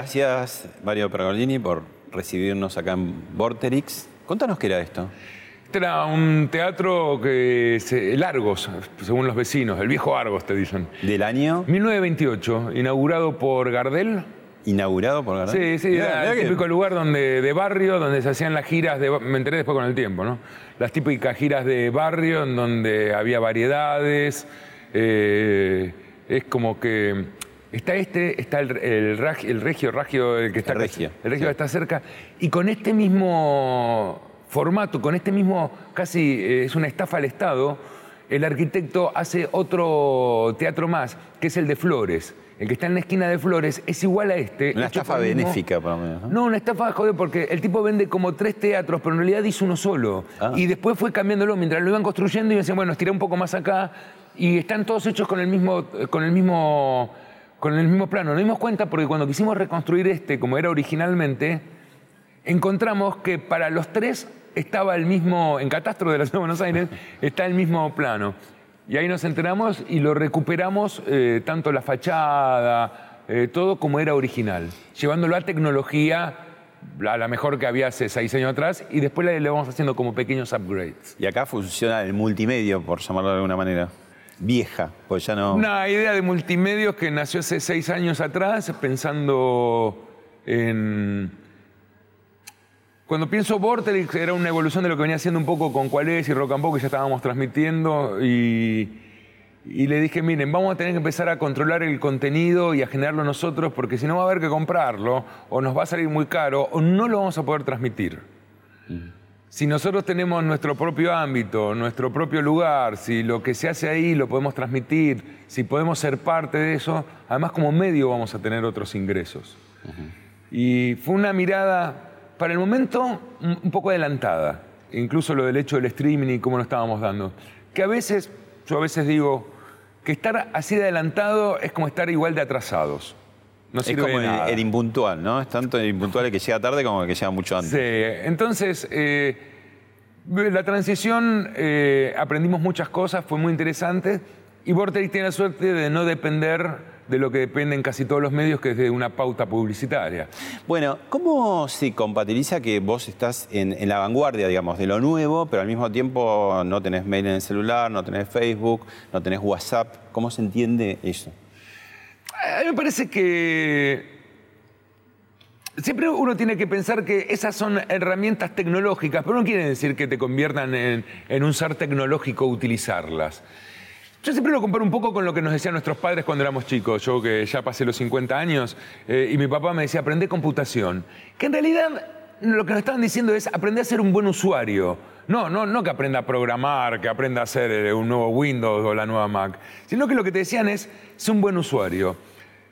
Gracias, Mario Pergolini, por recibirnos acá en Vorterix. Contanos qué era esto. Este era un teatro que se, el Argos, según los vecinos, el viejo Argos te dicen. ¿Del año? 1928, inaugurado por Gardel. ¿Inaugurado por Gardel? Sí, sí, Mirá, era mirá el que- típico lugar donde, de barrio donde se hacían las giras, de, me enteré después con el tiempo, ¿no? Las típicas giras de barrio en donde había variedades, eh, es como que está este, está el, el el regio, ragio, el que está El regio, el regio sí. está cerca, y con este mismo formato, con este mismo, casi eh, es una estafa al Estado, el arquitecto hace otro teatro más, que es el de Flores. El que está en la esquina de Flores es igual a este. Una estafa benéfica, por lo menos. ¿no? no, una estafa, joder, porque el tipo vende como tres teatros, pero en realidad hizo uno solo. Ah. Y después fue cambiándolo mientras lo iban construyendo y decían, bueno, estiré un poco más acá. Y están todos hechos con el mismo, con el mismo, con el mismo plano. Nos dimos cuenta porque cuando quisimos reconstruir este como era originalmente, encontramos que para los tres estaba el mismo, en Catastro de la Ciudad de Buenos Aires, está el mismo plano. Y ahí nos enteramos y lo recuperamos, eh, tanto la fachada, eh, todo como era original, llevándolo a tecnología, a la mejor que había hace seis años atrás, y después le, vamos haciendo como pequeños upgrades. Y acá funciona el multimedio, por llamarlo de alguna manera. Vieja, pues ya no. Una idea de multimedios que nació hace seis años atrás, pensando en. Cuando pienso Vorterix, era una evolución de lo que venía haciendo un poco con Cuál es y Rock and Pop, que ya estábamos transmitiendo. Y, y le dije, miren, vamos a tener que empezar a controlar el contenido y a generarlo nosotros, porque si no va a haber que comprarlo, o nos va a salir muy caro, o no lo vamos a poder transmitir. Si nosotros tenemos nuestro propio ámbito, nuestro propio lugar, si lo que se hace ahí lo podemos transmitir, si podemos ser parte de eso, además como medio vamos a tener otros ingresos. Y fue una mirada, para el momento, un un poco adelantada, incluso lo del hecho del streaming y cómo lo estábamos dando. Que a veces, yo a veces digo, que estar así de adelantado es como estar igual de atrasados. No es sirve como de el, nada. el impuntual, ¿no? Es tanto el impuntual el que llega tarde como el que llega mucho antes. Sí, entonces, eh, la transición, eh, aprendimos muchas cosas, fue muy interesante, y Vorterix tiene la suerte de no depender de lo que dependen casi todos los medios, que es de una pauta publicitaria. Bueno, ¿cómo se compatibiliza que vos estás en, en la vanguardia, digamos, de lo nuevo, pero al mismo tiempo no tenés mail en el celular, no tenés Facebook, no tenés WhatsApp? ¿Cómo se entiende eso? A mí me parece que siempre uno tiene que pensar que esas son herramientas tecnológicas, pero no quiere decir que te conviertan en, en un ser tecnológico utilizarlas. Yo siempre lo comparo un poco con lo que nos decían nuestros padres cuando éramos chicos. Yo que ya pasé los 50 años eh, y mi papá me decía, aprende computación. Que en realidad lo que nos estaban diciendo es aprender a ser un buen usuario. No, no, no que aprenda a programar, que aprenda a hacer eh, un nuevo Windows o la nueva Mac, sino que lo que te decían es, ser un buen usuario.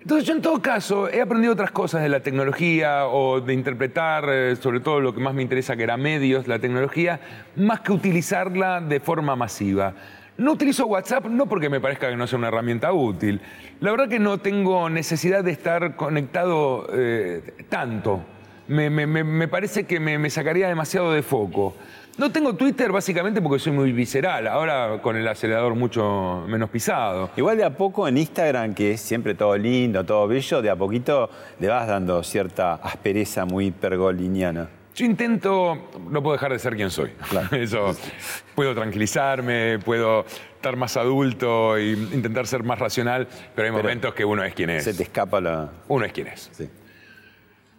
Entonces yo en todo caso he aprendido otras cosas de la tecnología o de interpretar, eh, sobre todo lo que más me interesa que era medios, la tecnología, más que utilizarla de forma masiva. No utilizo WhatsApp no porque me parezca que no sea una herramienta útil. La verdad que no tengo necesidad de estar conectado eh, tanto. Me, me- me- parece que me sacaría demasiado de foco. No tengo Twitter básicamente porque soy muy visceral. Ahora con el acelerador mucho menos pisado. Igual de a poco en Instagram, que es siempre todo lindo, todo bello, de a poquito le vas dando cierta aspereza muy pergoliniana. Yo intento, no puedo dejar de ser quien soy. Eso, puedo tranquilizarme, puedo estar más adulto e intentar ser más racional, pero hay Pero momentos que uno es quien es. Se te escapa la... Uno es quien es. Sí.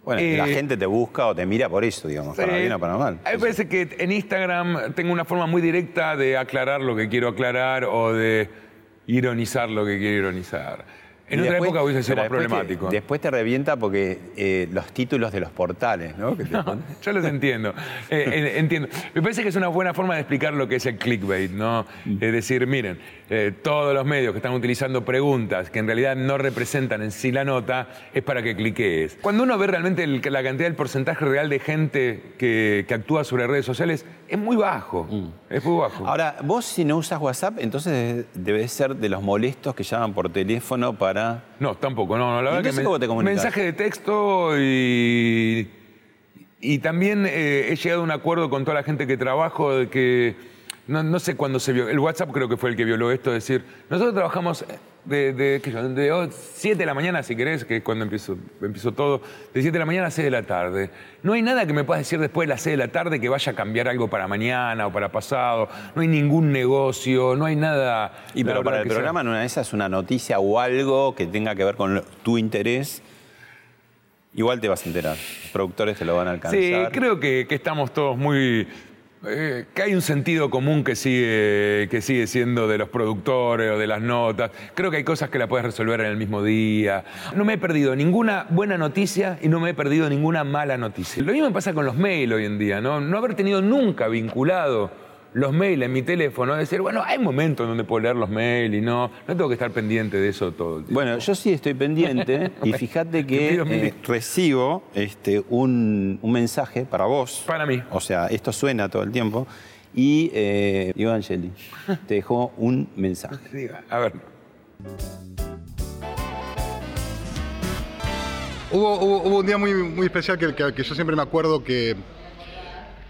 Bueno, Eh, la gente te busca o te mira por eso, digamos, para Sí. bien o para mal. Me parece que en Instagram tengo una forma muy directa de aclarar lo que quiero aclarar o de ironizar lo que quiero ironizar. En Y otra después- época hubiese sido más te- problemático. después te revienta porque eh, los títulos de los portales, ¿no? Que te ponen. Yo los entiendo. Eh, entiendo. Me parece que es una buena forma de explicar lo que es el clickbait, ¿no? Es decir, miren, eh, todos los medios que están utilizando preguntas que en realidad no representan en sí la nota es para que cliques. Cuando uno ve realmente el- la cantidad del porcentaje real de gente que, que actúa sobre redes sociales, es muy bajo. Es muy bajo. Ahora, vos si no usas WhatsApp, entonces debes ser de los molestos que llaman por teléfono para... No, tampoco, no, no, la verdad que ¿cómo te comunicas? mensaje de texto y y también eh, he llegado a un acuerdo con toda la gente que trabajo de que no, no sé cuándo se vio, el WhatsApp creo que fue el que violó esto, es decir, nosotros trabajamos de, de, de 7 de la mañana, si querés, que es cuando empiezo, empiezo todo, de 7 de la mañana a 6 de la tarde. No hay nada que me puedas decir después de las 6 de la tarde que vaya a cambiar algo para mañana o para pasado, no hay ningún negocio, no hay nada... Y pero para el programa en una de esas una noticia o algo que tenga que ver con tu interés, igual te vas a enterar. Los productores te lo van a alcanzar. Sí, creo que, que estamos todos muy. Eh, que hay un sentido común que sigue, que sigue siendo de los productores o de las notas. Creo que hay cosas que la puedes resolver en el mismo día. No me he perdido ninguna buena noticia y no me he perdido ninguna mala noticia. Lo mismo pasa con los mails hoy en día, ¿no? No haber tenido nunca vinculado los mails en mi teléfono, decir, bueno, hay momentos donde puedo leer los mails y no, no tengo que estar pendiente de eso todo el tiempo. Bueno, yo sí estoy pendiente y fíjate Te que eh, recibo este, un, un mensaje para vos. Para mí. O sea, esto suena todo el tiempo. Y eh, Iván Angeli te dejó un mensaje. A ver. Hubo, hubo- hubo un día muy, muy especial que, que- que yo siempre me acuerdo que,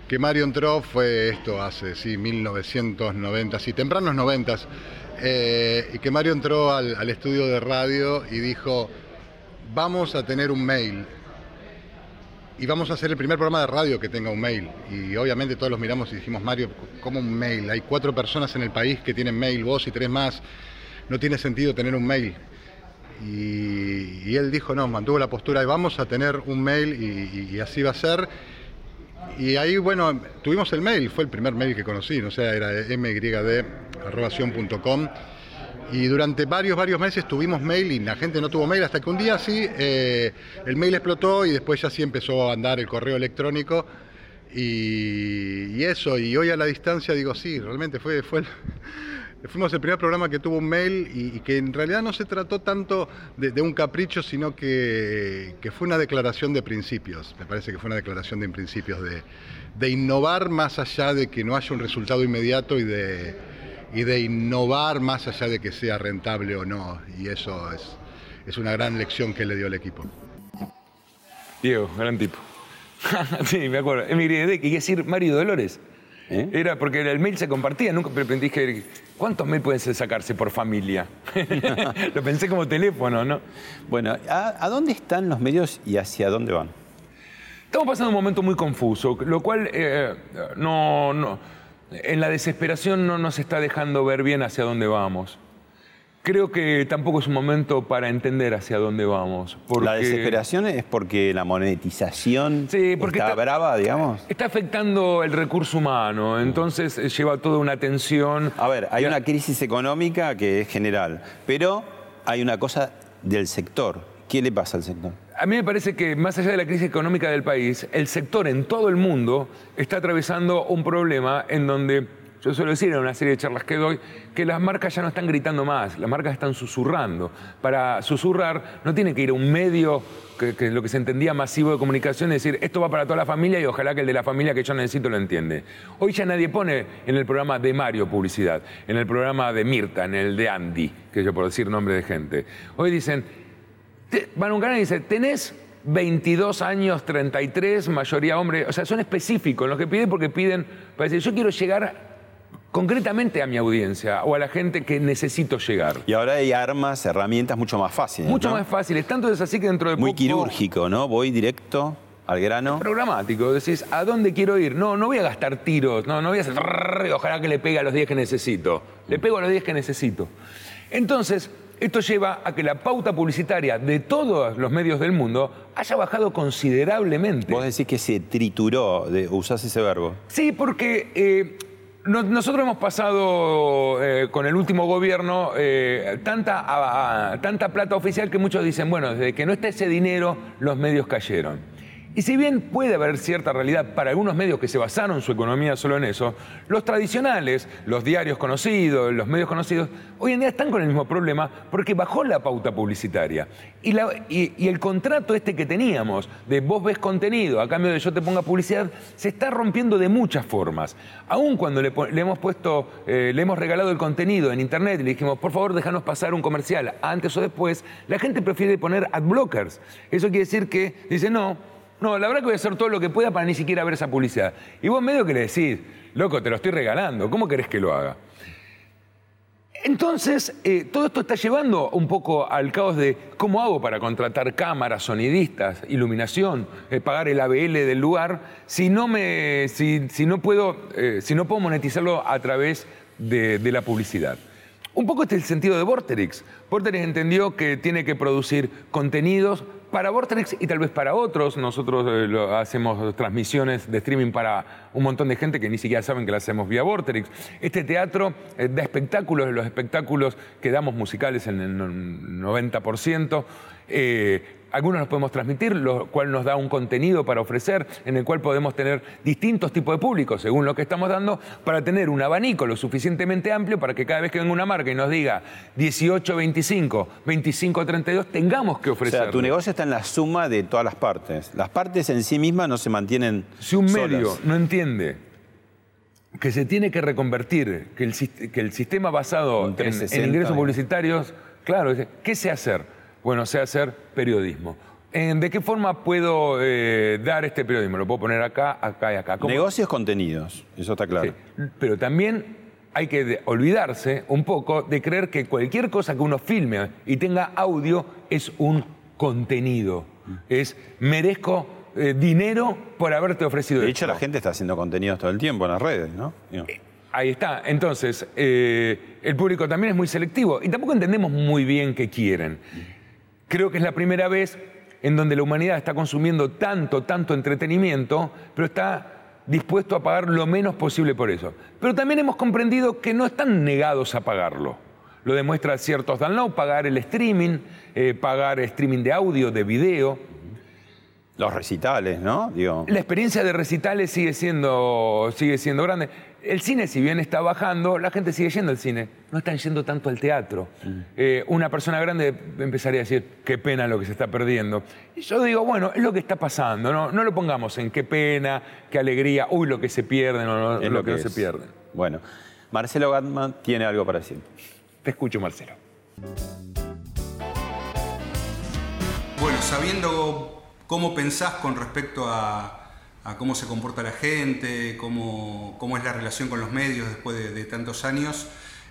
que Mario entró, fue esto hace, sí, 1990, sí, tempranos 90, eh, y que Mario entró al, al estudio de radio y dijo, vamos a tener un mail. Y vamos a hacer el primer programa de radio que tenga un mail. Y obviamente todos los miramos y dijimos, Mario, ¿cómo un mail? Hay cuatro personas en el país que tienen mail, vos y tres más. No tiene sentido tener un mail. Y, y él dijo, no, mantuvo la postura de vamos a tener un mail y, y- y así va a ser. Y ahí, bueno, tuvimos el mail, fue el primer mail que conocí, no sé, era myd.com. Y durante varios, varios meses tuvimos mail y la gente no tuvo mail hasta que un día sí, eh, el mail explotó y después ya sí empezó a andar el correo electrónico. Y, y eso, y hoy a la distancia digo, sí, realmente fue, fue Fuimos el primer programa que tuvo un mail y, que en realidad no se trató tanto de, de un capricho, sino que, fue una declaración de principios. Me parece que fue una declaración de principios de, de innovar más allá de que no haya un resultado inmediato y de, de innovar más allá de que sea rentable o no. Y eso es, una gran lección que le dio al equipo. Diego, gran tipo. sí, me acuerdo. Que quiere decir Mario Dolores. ¿Eh? Era porque el mail se compartía, nunca dije, ¿cuántos mails pueden sacarse por familia? Lo pensé como teléfono, ¿no? Bueno, ¿a, a dónde están los medios y hacia dónde van? Estamos pasando un momento muy confuso, lo cual eh, no, no- en la desesperación no nos está dejando ver bien hacia dónde vamos. Creo que tampoco es un momento para entender hacia dónde vamos. Porque... La desesperación es porque la monetización Sí, porque está, está- brava, digamos. Está afectando el recurso humano, entonces eh, lleva toda una tensión. A ver, hay una crisis económica que es general, pero hay una cosa del sector. ¿Qué le pasa al sector? A mí me parece que más allá de la crisis económica del país, el sector en todo el mundo está atravesando un problema en donde, yo suelo decir en una serie de charlas que doy, que las marcas ya no están gritando más, las marcas están susurrando. Para susurrar no tiene que ir a un medio que, es lo que se entendía masivo de comunicación, decir, esto va para toda la familia y ojalá que el de la familia que yo necesito lo entiende. Hoy ya nadie pone en el programa de Mario publicidad, en el programa de Mirta, en el de Andy, que yo por decir nombre de gente. Hoy dicen, van a un canal y dice, tenés 22 años, 33, mayoría hombre. O sea, son específicos en lo que piden porque piden para decir, yo quiero llegar concretamente a mi audiencia o a la gente que necesito llegar. Y ahora hay armas, herramientas mucho más fáciles. Mucho ¿no? más fáciles. Tanto es así que dentro de Muy poco- quirúrgico, ¿no? Voy directo al grano. Programático. Decís, ¿a dónde quiero ir? No, no voy a gastar tiros. No, no voy a hacer... Ojalá que le pegue a los 10 que necesito. Le pego a los 10 que necesito. Entonces, esto lleva a que la pauta publicitaria de todos los medios del mundo haya bajado considerablemente. Vos decís que se trituró, de, usás ese verbo. Sí, porque eh, Nosotros hemos pasado eh, con el último gobierno eh, tanta, a- tanta plata oficial que muchos dicen, bueno, desde que no está ese dinero, los medios cayeron. Y si bien puede haber cierta realidad para algunos medios que se basaron su economía solo en eso, los tradicionales, los diarios conocidos, los medios conocidos, hoy en día están con el mismo problema porque bajó la pauta publicitaria. Y, el contrato este que teníamos de vos ves contenido a cambio de yo te ponga publicidad, se está rompiendo de muchas formas. Aún cuando le hemos puesto, eh, le hemos regalado el contenido en internet y le dijimos, por favor, déjanos pasar un comercial antes o después, la gente prefiere poner ad blockers. Eso quiere decir que dice, no, no, la verdad que voy a hacer todo lo que pueda para ni siquiera ver esa publicidad. Y vos medio que le decís, loco, te lo estoy regalando, ¿cómo querés que lo haga? Entonces, eh, todo esto está llevando un poco al caos de cómo hago para contratar cámaras, sonidistas, iluminación, eh, pagar el ABL del lugar, si no, me, si, si no, puedo, eh, si no puedo monetizarlo a través de, de la publicidad. Un poco este es el sentido de Vorterix. Vorterix entendió que tiene que producir contenidos para Vorterix y tal vez para otros. Nosotros eh, lo- hacemos transmisiones de streaming para un montón de gente que ni siquiera saben que la hacemos vía Vorterix. Este teatro eh, da espectáculos, los espectáculos que damos musicales en el no- 90%. eh, algunos los podemos transmitir, lo cual nos da un contenido para ofrecer, en el cual podemos tener distintos tipos de públicos, según lo que estamos dando, para tener un abanico lo suficientemente amplio para que cada vez que venga una marca y nos diga 18-25, 25-32, tengamos que O ofrecer. sea, tu negocio está en la suma de todas las partes. Las partes en sí mismas no se mantienen Si un medio solas. no entiende que se tiene que reconvertir, que el, que el sistema basado en, 360, en ingresos publicitarios, claro, ¿qué sé hacer? Bueno, sé hacer periodismo. ¿En- ¿De qué forma puedo eh, dar este periodismo? Lo puedo poner acá, acá y acá. ¿Cómo? Negocios, contenidos. Eso está claro. Sí. Pero también hay que olvidarse un poco de creer que cualquier cosa que uno filme y tenga audio es un contenido. Es merezco eh, dinero por haberte ofrecido De hecho, esto. la gente está haciendo contenidos todo el tiempo en las redes, ¿no? Digo, Ahí está. Entonces, eh, el público también es muy selectivo y tampoco entendemos muy bien qué quieren. Creo que es la primera vez en donde la humanidad está consumiendo tanto, tanto entretenimiento, pero está dispuesto a pagar lo menos posible por eso. Pero también hemos comprendido que no están negados a pagarlo. Lo demuestra ciertos downloads, pagar el streaming, eh, pagar streaming de audio, de video. Los recitales, ¿no? Digo, La experiencia de recitales sigue siendo, sigue siendo grande. El cine, si bien está bajando, la gente sigue yendo al cine. No están yendo tanto al teatro. Eh, una persona grande empezaría a decir, qué pena lo que se está perdiendo. Y yo digo, bueno, es lo que está pasando. No, no lo pongamos en qué pena, qué alegría, uy, lo que se pierde, no, no, es lo, que, no es. se pierde. Bueno, Marcelo Gatman tiene algo para decir. Te escucho, Marcelo. Bueno, sabiendo cómo pensás con respecto a, a cómo se comporta la gente, cómo, cómo es la relación con los medios después de, tantos años,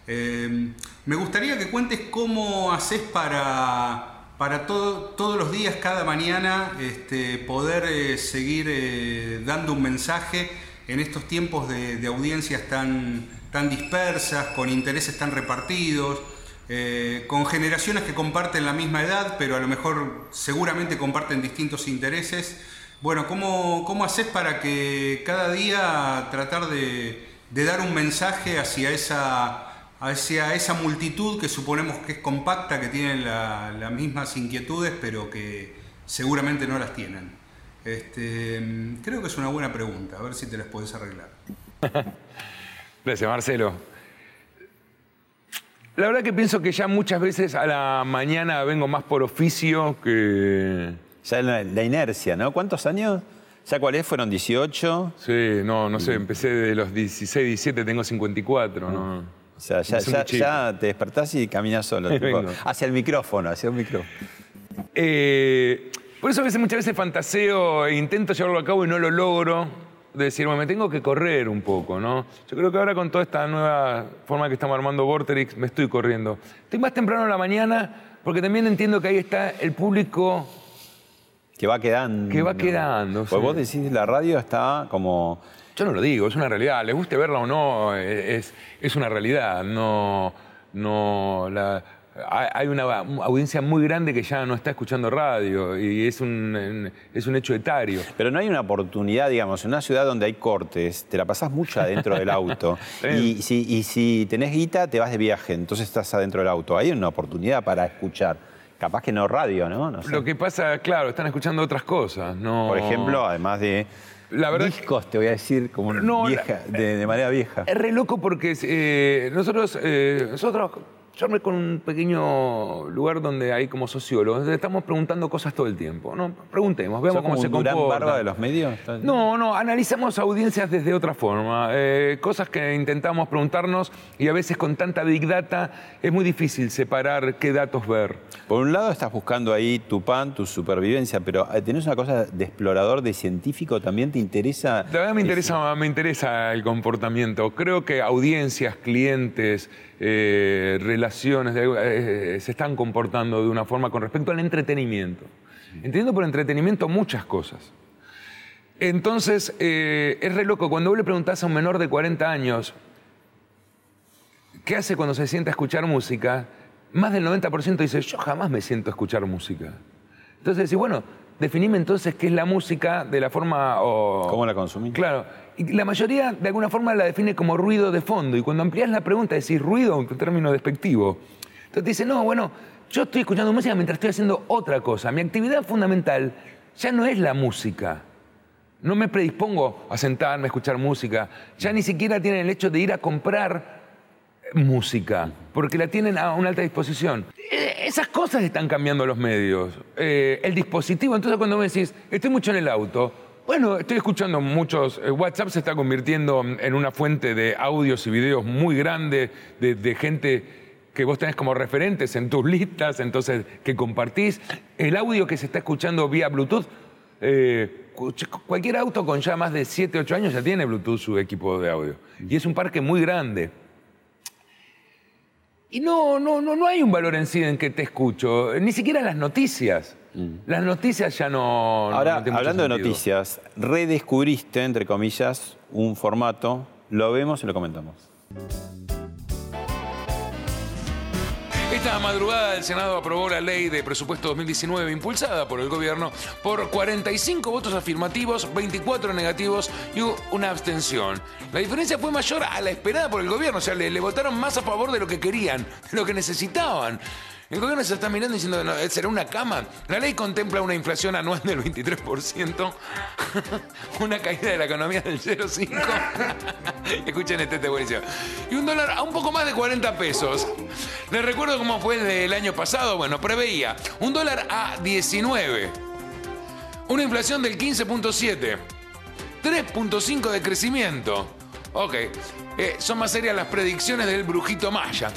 eh, me gustaría que cuentes cómo haces para, para todo- todos los días, cada mañana, este, poder eh, seguir eh, dando un mensaje en estos tiempos de, de audiencias tan, tan dispersas, con intereses tan repartidos. Con generaciones que comparten la misma edad, pero a lo mejor seguramente comparten distintos intereses. Bueno, ¿cómo, cómo haces para que cada día tratar de, dar un mensaje hacia esa, hacia esa multitud que suponemos que es compacta, que tienen la- las mismas inquietudes, pero que seguramente no las tienen? Este, creo que es una buena pregunta, a ver si te las puedes arreglar. Gracias, Marcelo. La verdad que pienso que ya muchas veces a la mañana vengo más por oficio que... Ya la, la inercia, ¿no? ¿Cuántos años? ¿Ya cuál es? ¿Fueron 18? Sí, no, no sé, empecé de los 16, 17, tengo 54, ¿no? O sea, ya, te despertás y caminas solo. tipo, hacia el micrófono, hacia el micrófono. Eh, por eso a veces, muchas veces fantaseo e intento llevarlo a cabo y no lo logro. De decir, bueno, me tengo que correr un poco, ¿no? Yo creo que ahora con toda esta nueva forma que estamos armando Vorterix, me estoy corriendo. Estoy más temprano en la mañana porque también entiendo que ahí está el público Que va quedando. Que va quedando, Pues sí. vos decís, la radio está como... Yo no lo digo, es una realidad. Les guste verla o no, es, es una realidad. No, no, la- hay hay una audiencia muy grande que ya no está escuchando radio y es un, es un hecho etario. Pero no hay una oportunidad, digamos, en una ciudad donde hay cortes, te la pasás mucho adentro del auto. y, si, y si tenés guita, te vas de viaje, entonces estás adentro del auto. Hay una oportunidad para escuchar. Capaz que no radio, ¿no? No sé. Lo que pasa, claro, están escuchando otras cosas. No... Por ejemplo, además de La verdad discos, te voy a decir, como No, vieja, de, de manera vieja. Es re loco porque eh, nosotros, eh, nosotros, yo con un pequeño lugar donde hay como sociólogos, estamos preguntando cosas todo el tiempo, ¿no? Preguntemos, veamos ¿Sos cómo se Durán comportan. Barba de los medios? No, no, analizamos audiencias desde otra forma, eh, cosas que intentamos preguntarnos y a veces con tanta big data es muy difícil separar qué datos ver. Por un lado estás buscando ahí tu pan, tu supervivencia, pero eh, tenés una cosa de explorador, de científico, también te interesa. La verdad me interesa, me interesa el comportamiento. Creo que audiencias, clientes, eh, relaciones de- eh, se están comportando de una forma con respecto al entretenimiento. Entiendo por entretenimiento muchas cosas. Entonces, eh, es re loco. Cuando vos le preguntás a un menor de 40 años qué hace cuando se sienta a escuchar música, más del 90% dice, yo jamás me siento a escuchar música. Entonces decís, bueno, definime entonces qué es la música de la forma... o- ¿Cómo la consumís? Claro. Y la mayoría de alguna forma la define como ruido de fondo. Y cuando ampliás la pregunta decís ruido, un término despectivo. Entonces te dice, no, bueno, yo estoy escuchando música mientras estoy haciendo otra cosa. Mi actividad fundamental ya no es la música. No me predispongo a sentarme a escuchar música. Ya ni siquiera tienen el hecho de ir a comprar música, porque la tienen a una alta disposición. Esas cosas están cambiando los medios. Eh, el dispositivo, entonces cuando me decís, estoy mucho en el auto, bueno, estoy escuchando muchos, eh, WhatsApp se está convirtiendo en una fuente de audios y videos muy grande de, gente que vos tenés como referentes en tus listas, entonces que compartís. El audio que se está escuchando vía Bluetooth, eh, cu- cualquier auto con ya más de 7, 8 años ya tiene Bluetooth su equipo de audio. Y es un parque muy grande. Y no, no, no, no hay un valor en sí en que te escucho, ni siquiera en las noticias. Las noticias ya no. Ahora, no hablando de noticias, redescubriste, entre comillas, un formato, lo vemos y lo comentamos. Esta madrugada el Senado aprobó la ley de presupuesto 2019 impulsada por el gobierno por 45 votos afirmativos, 24 negativos y una abstención. La diferencia fue mayor a la esperada por el gobierno, o sea, le, le votaron más a favor de lo que querían, de lo que necesitaban. El gobierno se está mirando diciendo, no, ¿será una cama? La ley contempla una inflación anual del 23%, una caída de la economía del 0,5%. Escuchen este, este buenísimo. Y un dólar a un poco más de 40 pesos. Les recuerdo cómo fue el año pasado. Bueno, preveía un dólar a 19. Una inflación del 15.7. 3.5 de crecimiento. Ok. Eh, son más serias las predicciones del brujito Maya.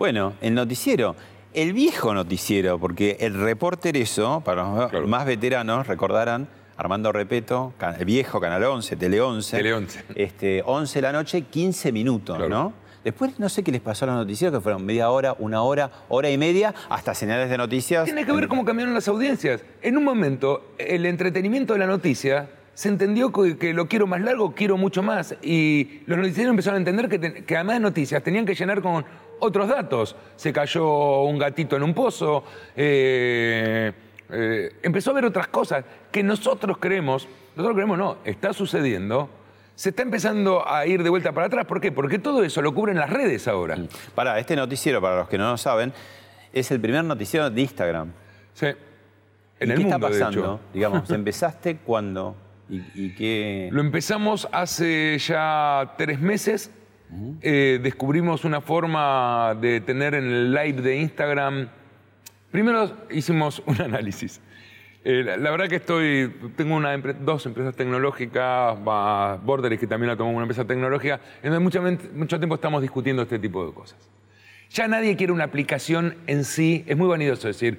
Bueno, el noticiero, el viejo noticiero, porque el reporter eso, para los Claro. más veteranos, recordarán, Armando Repeto, el viejo Canal 11, Tele 11. Tele 11. Este, 11 de la noche, 15 minutos, Claro. ¿no? Después no sé qué les pasó a los noticieros, que fueron media hora, una hora, hora y media, hasta señales de noticias. Tiene que ver cómo cambiaron las audiencias. En un momento, el entretenimiento de la noticia se entendió que, que lo quiero más largo, quiero mucho más. Y los noticieros empezaron a entender que, te- que además de noticias tenían que llenar con otros datos. Se cayó un gatito en un pozo. eh, eh, empezó a ver otras cosas que nosotros creemos, nosotros creemos no, está sucediendo. Se está empezando a ir de vuelta para atrás. ¿Por qué? Porque todo eso lo cubren las redes ahora. Para este noticiero, para los que no lo saben, es el primer noticiero de Instagram. Sí. En ¿Y el qué mundo, está de pasando? hecho. Digamos, ¿empezaste cuándo? ¿Y, y qué...? Lo empezamos hace ya tres meses. Eh, descubrimos una forma de tener en el live de Instagram. Primero hicimos un análisis. Eh, la, verdad que estoy, tengo una dos empresas tecnológicas, Borderis, que también la tomó una empresa tecnológica, en donde ment- mucho tiempo estamos discutiendo este tipo de cosas. Ya nadie quiere una aplicación en sí, es muy vanidoso decir,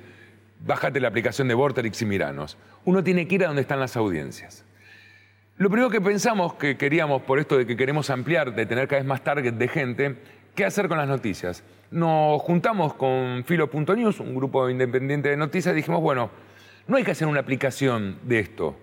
bájate la aplicación de Vorterix y miranos. Uno tiene que ir a donde están las audiencias. Lo primero que pensamos que queríamos, por esto de que queremos ampliar, de tener cada vez más target de gente, ¿qué hacer con las noticias? Nos juntamos con Filo.news, un grupo independiente de noticias, y dijimos, bueno, no hay que hacer una aplicación de esto.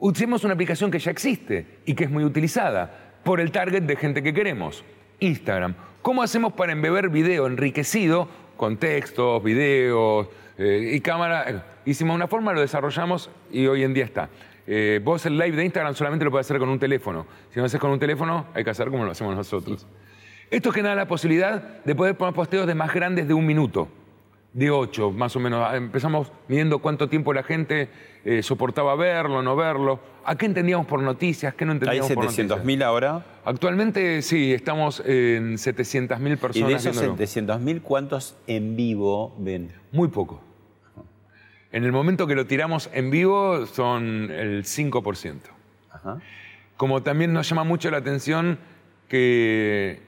Usemos una aplicación que ya existe y que es muy utilizada por el target de gente que queremos, Instagram. ¿Cómo hacemos para embeber video enriquecido con textos, videos eh, y cámara. Hicimos una forma, lo desarrollamos y hoy en día está. Eh, vos el live de Instagram solamente lo puedes hacer con un teléfono. Si no lo haces con un teléfono, hay que hacer como lo hacemos nosotros. Esto genera la posibilidad de poder poner posteos de más grandes de un minuto, de ocho, más o menos. Empezamos midiendo cuánto tiempo la gente eh, soportaba verlo, no verlo. ¿A qué entendíamos por noticias? ¿Qué no ¿Hay entendíamos por noticias? 700.000 ahora? Actualmente sí, estamos en 700.000 ¿Y personas. de esos viéndolo. 700.000 cuántos en vivo ven? Muy poco. En el momento que lo tiramos en vivo son el 5%. Ajá. Como también nos llama mucho la atención que,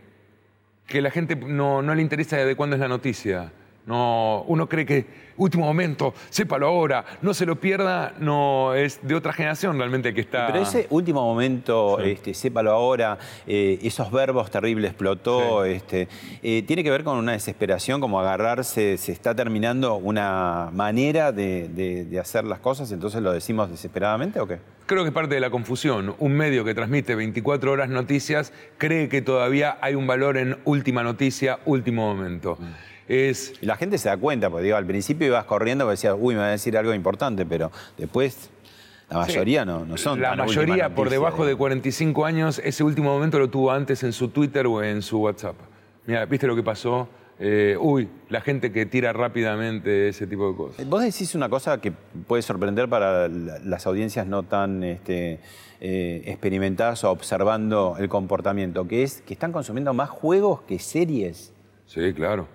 que la gente no, no le interesa de cuándo es la noticia. No, uno cree que último momento, sépalo ahora, no se lo pierda, no es de otra generación realmente que está. Pero ese último momento, este, sépalo ahora, eh, esos verbos terribles explotó, este, eh, tiene que ver con una desesperación, como agarrarse, se está terminando una manera de, de- de hacer las cosas, entonces lo decimos desesperadamente o qué? Creo que es parte de la confusión. Un medio que transmite 24 horas noticias cree que todavía hay un valor en última noticia, último momento. Es Y la gente se da cuenta, porque digo, al principio ibas corriendo porque decías, uy, me va a decir algo importante, pero después la mayoría no, no son La mayoría, por debajo de digamos. 45 años, ese último momento lo tuvo antes en su Twitter o en su WhatsApp. Mira, ¿viste lo que pasó? Eh, uy, la gente que tira rápidamente ese tipo de cosas. Vos decís una cosa que puede sorprender para la- las audiencias no tan este, eh, experimentadas o observando el comportamiento, que es que están consumiendo más juegos que series. Sí, claro.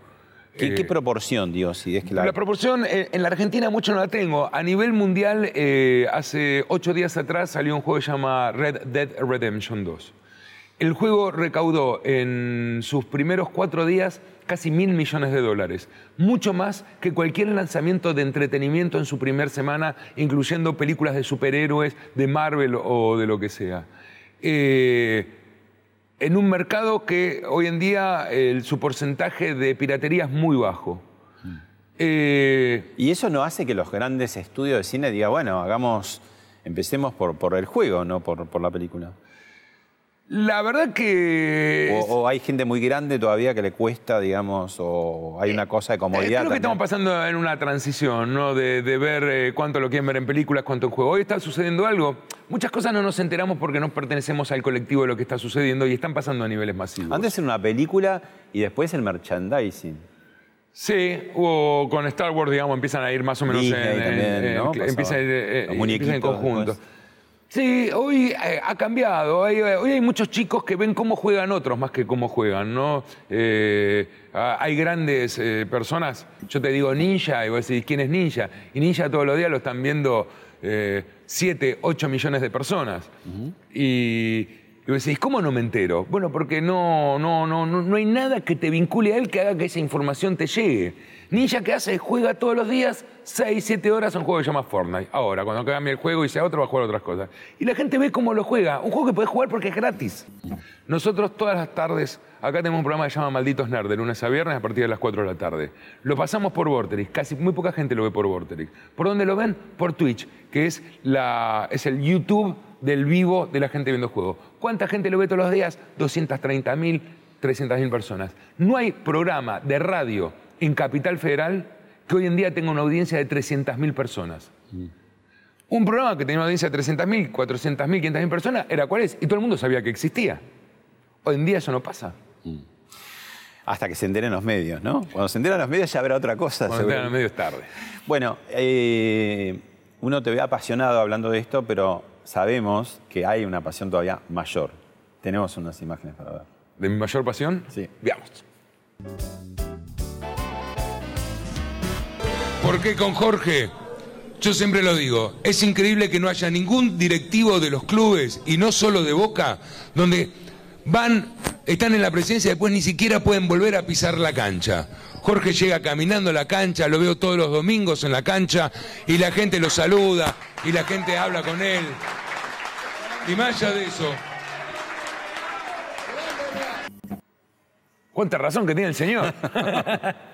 ¿Qué, Eh, qué proporción, digo, si es que La, la... proporción, eh, en la Argentina mucho no la tengo. A nivel mundial, eh, hace ocho días atrás salió un juego que se llama Red Dead Redemption 2. El juego recaudó en sus primeros cuatro días casi mil millones de dólares, mucho más que cualquier lanzamiento de entretenimiento en su primer semana, incluyendo películas de superhéroes, de Marvel o de lo que sea. Eh, en un mercado que hoy en día el- su porcentaje de piratería es muy bajo. Eh, Y eso no hace que los grandes estudios de cine digan, bueno, hagamos, empecemos por, por el juego, no por, por la película. La verdad que... O, o hay gente muy grande todavía que le cuesta, digamos, o hay una cosa de Eh, comodidad. creo que también. estamos pasando en una transición, ¿no? De, de ver eh, cuánto lo quieren ver en películas, cuánto en juego. Hoy está sucediendo algo. Muchas cosas no nos enteramos porque no pertenecemos al colectivo de lo que está sucediendo y están pasando a niveles masivos. Antes era una película y después el merchandising. Sí, o con Star Wars, digamos, empiezan a ir más o menos Disney en, en- también, en- ¿no? que- Pasaba. empieza a ir, eh, en conjunto. después. Sí, hoy eh, ha cambiado. Eh, hoy hay muchos chicos que ven cómo juegan otros más que cómo juegan, ¿no? Eh, hay grandes eh, personas. Yo te digo ninja y vos decís, ¿quién es ninja? Y ninja todos los días lo están viendo 7, 8 millones de personas. Y, y vos decís, ¿cómo no me entero? Bueno, porque no, no, no, no, no hay nada que te vincule a él que haga que esa información te llegue. Ninja que hace, juega todos los días 6, 7 horas a un juego que se llama Fortnite. Ahora, cuando cambie el juego y sea otro, va a jugar otras cosas. Y la gente ve cómo lo juega. Un juego que puedes jugar porque es gratis. Nosotros todas las tardes, acá tenemos un programa que se llama Malditos Nerd, de lunes a viernes a partir de las 4 de la tarde. Lo pasamos por Vorterix, casi muy poca gente lo ve por Vorterix. ¿Por dónde lo ven? Por Twitch, que es, la, es el YouTube del vivo de la gente viendo juegos. ¿Cuánta gente lo ve todos los días? 230.000, 300.000 personas. No hay programa de radio en Capital Federal que hoy en día tenga una audiencia de 300.000 personas. Un programa que tenía una audiencia de 300.000, 400.000, 500.000 personas era cuál es, y todo el mundo sabía que existía. Hoy en día eso no pasa. Hasta que se enteren los medios, ¿no? Cuando se enteran los medios ya habrá otra cosa. Cuando seguro. están en medio es tarde. Bueno, eh, uno te ve apasionado hablando de esto, pero sabemos que hay una pasión todavía mayor. Tenemos unas imágenes para ver. ¿De mi mayor pasión? Sí. Veamos. ¿Por qué con Jorge? Yo siempre lo digo, es increíble que no haya ningún directivo de los clubes, y no solo de Boca, donde van, están en la presidencia y después ni siquiera pueden volver a pisar la cancha. Jorge llega caminando a la cancha, lo veo todos los domingos en la cancha, y la gente lo saluda, y la gente habla con él. Y más allá de eso, ¿Cuánta razón que tiene el señor?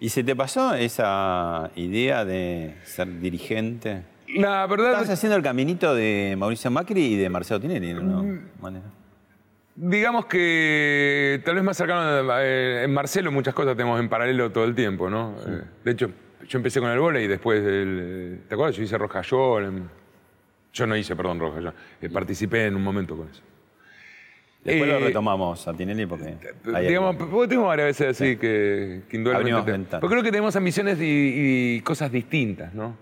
¿Y se te pasó esa idea de ser dirigente? La verdad, Estabas haciendo el caminito de Mauricio Macri y de Marcelo Tinelli, ¿no? Mm. Manera. Digamos que tal vez más cercano, eh, en Marcelo muchas cosas tenemos en paralelo todo el tiempo, ¿no? Eh, de hecho, yo empecé con el vóley y después, del- ¿te acuerdas? Yo hice Rojayol. en- Yo no hice, perdón, Rojayol. Eh, participé en un momento con eso. Después Eh, lo retomamos a Tinelli porque... hay Digamos, porque tengo varias veces así que, que indudablemente... Porque creo que tenemos ambiciones y, y cosas distintas, ¿no?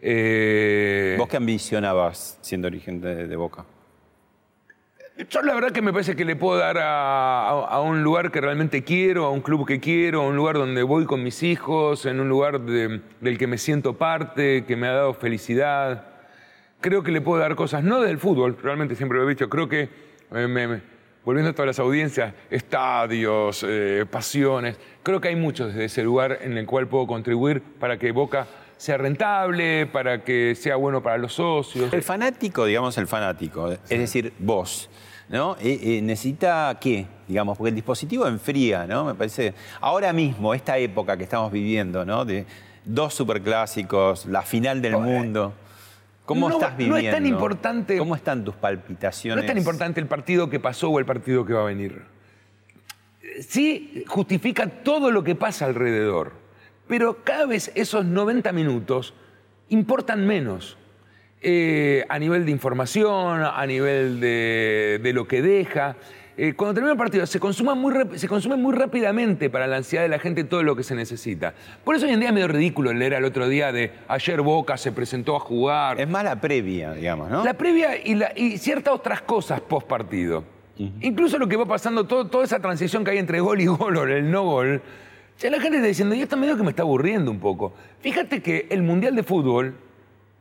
Eh, ¿Vos qué ambicionabas siendo dirigente de, de Boca? Yo la verdad que me parece que le puedo dar a, a- a un lugar que realmente quiero, a un club que quiero, a un lugar donde voy con mis hijos, en un lugar de- del que me siento parte, que me ha dado felicidad. Creo que le puedo dar cosas, no del fútbol, realmente siempre lo he dicho, creo que, eh, me- me- volviendo a todas las audiencias, estadios, eh, pasiones, creo que hay mucho desde ese lugar en el cual puedo contribuir para que Boca sea rentable, para que sea bueno para los socios. El fanático, digamos el fanático, es decir, vos, ¿no? Eh, eh, necesita qué, digamos, porque el dispositivo enfría, ¿no? Me parece, ahora mismo, esta época que estamos viviendo, ¿no? De dos superclásicos, la final del mundo. ¿Cómo No, estás no es tan importante- ¿Cómo están tus No palpitaciones? es tan importante el partido que pasó o el partido que va a venir. Sí justifica todo lo que pasa alrededor, pero cada vez esos 90 minutos importan menos. Eh, a nivel de información, a nivel de, de lo que deja. Eh, cuando termina el partido se consume, muy, se consume muy rápidamente para la ansiedad de la gente todo lo que se necesita. Por eso hoy en día es medio ridículo leer al otro día de ayer Boca se presentó a jugar. Es más la previa, digamos, ¿no? La previa y, la- y ciertas otras cosas post partido. Incluso lo que va pasando, todo- toda esa transición que hay entre gol y gol o el no gol, ya la gente está diciendo, y esto medio que me está aburriendo un poco. Fíjate que el Mundial de Fútbol,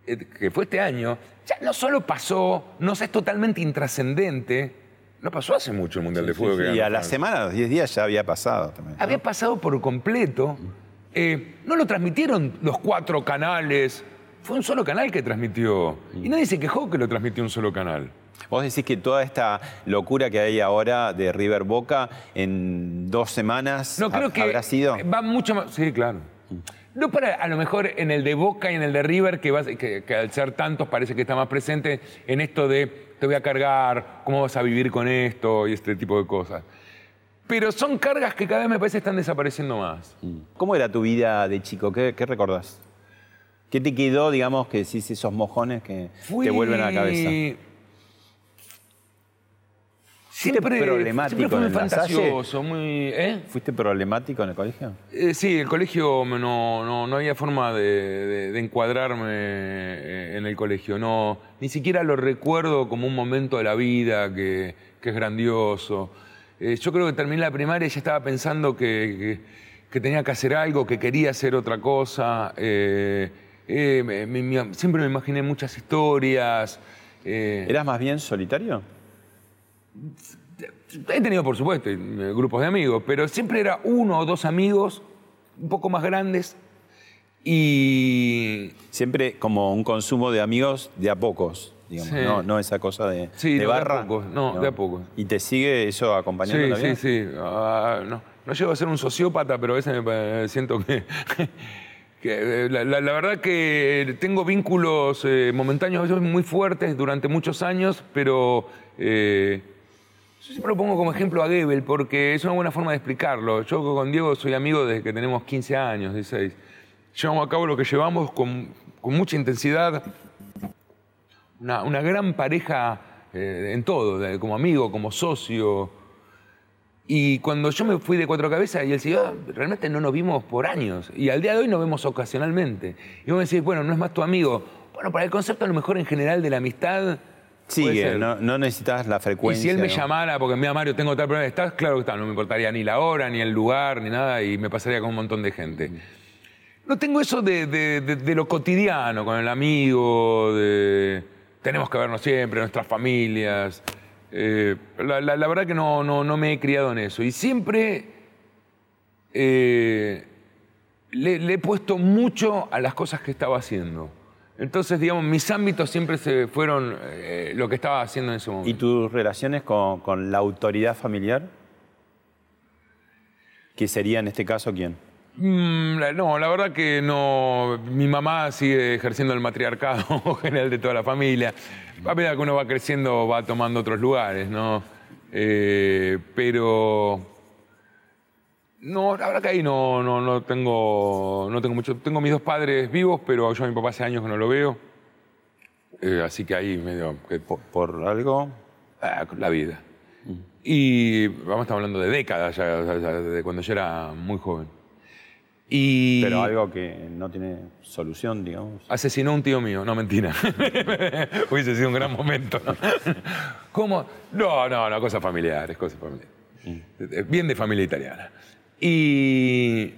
eh, que fue este año, ya no solo pasó, no es totalmente intrascendente, no pasó hace mucho el Mundial de Fútbol. que y a la semana, a los 10 días ya había pasado también. ¿no? Había pasado por completo. Eh, no lo transmitieron los cuatro canales. Fue un solo canal que transmitió. Y nadie se quejó que lo transmitió un solo canal. Vos decís que toda esta locura que hay ahora de River Boca en dos semanas No, creo ha- que habrá sido. va mucho más. Sí, claro. No para, a lo mejor en el de Boca y en el de River, que, vas- que, que al ser tantos parece que está más presente en esto de te voy a cargar, cómo vas a vivir con esto y este tipo de cosas. Pero son cargas que cada vez me parece están desapareciendo más. ¿Cómo era tu vida de chico? ¿Qué, qué recordás? ¿Qué te quedó, digamos, que decís esos mojones que Fui- te vuelven a la cabeza? Siempre, problemático siempre en fantasioso, muy... ¿eh? ¿Fuiste problemático en el colegio? Eh, sí, el colegio no, no, no había forma de, de- de encuadrarme eh, en el colegio. No, ni siquiera lo recuerdo como un momento de la vida que, que es grandioso. Eh, yo creo que terminé la primaria y ya estaba pensando que, que- que tenía que hacer algo, que quería hacer otra cosa. Me- me- me- siempre me imaginé muchas historias. ¿Eras más bien solitario? He tenido, por supuesto, eh, grupos de amigos, pero siempre era uno o dos amigos un poco más grandes y Siempre como un consumo de amigos de a pocos, digamos, Sí. no, no esa cosa de, Sí, de no, de a barra. pocos, no, de a pocos. ¿Y te sigue eso acompañando Sí, la sí, sí. Ah, no, no llego a ser un sociópata, pero a veces me pa- siento que... que, eh, la, la- la verdad que tengo vínculos eh, momentáneos a veces muy fuertes durante muchos años, pero eh, yo siempre lo pongo como ejemplo a Goebbels porque es una buena forma de explicarlo. Yo con Diego soy amigo desde que tenemos 15 años, 16. Llevamos a cabo lo que llevamos con, con mucha intensidad, una, una gran pareja eh, en todo, como amigo, como socio. Y cuando yo me fui de Cuatro Cabezas y él decía, "Ah, realmente no nos vimos por años. Y al día de hoy nos vemos ocasionalmente. Y vos me decís, bueno, no es más tu amigo. Bueno, para el concepto a lo mejor en general de la amistad. Sigue, no, no necesitas la Y frecuencia. si él me ¿no? llamara, porque mira, Mario, tengo tal problema, estás, claro que está, no me importaría ni la hora, ni el lugar, ni nada, y me pasaría con un montón de gente. No tengo eso de, de- de- de lo cotidiano, con el amigo, de tenemos que vernos siempre, nuestras familias. Eh, la, la- la verdad que no, no, no me he criado en eso. Y siempre eh, le, le he puesto mucho a las cosas que estaba haciendo. Entonces, digamos, mis ámbitos siempre se fueron eh, lo que estaba haciendo en ese momento. ¿Y tus relaciones con, con la autoridad familiar? ¿Qué sería en este caso quién? Mm, la- no, la verdad que no. Mi mamá sigue ejerciendo el matriarcado general de toda la familia. A medida que uno va creciendo, va tomando otros lugares, ¿no? Eh, pero no, la verdad que ahí no, no, no, tengo, no tengo mucho. Tengo mis dos padres vivos, pero yo a mi papá hace años que no lo veo. Eh, así que ahí medio... que- ¿Por, por algo? Ah, la vida. Y vamos, estamos hablando de décadas ya, sea, ya de cuando yo era muy joven. Y Pero algo que no tiene solución, digamos. asesinó a un tío mío, no mentira. Hubiese sido un gran momento. ¿no? ¿Cómo? No, no, no, cosas familiares, cosas familiares. Eh, Bien de familia italiana. Y,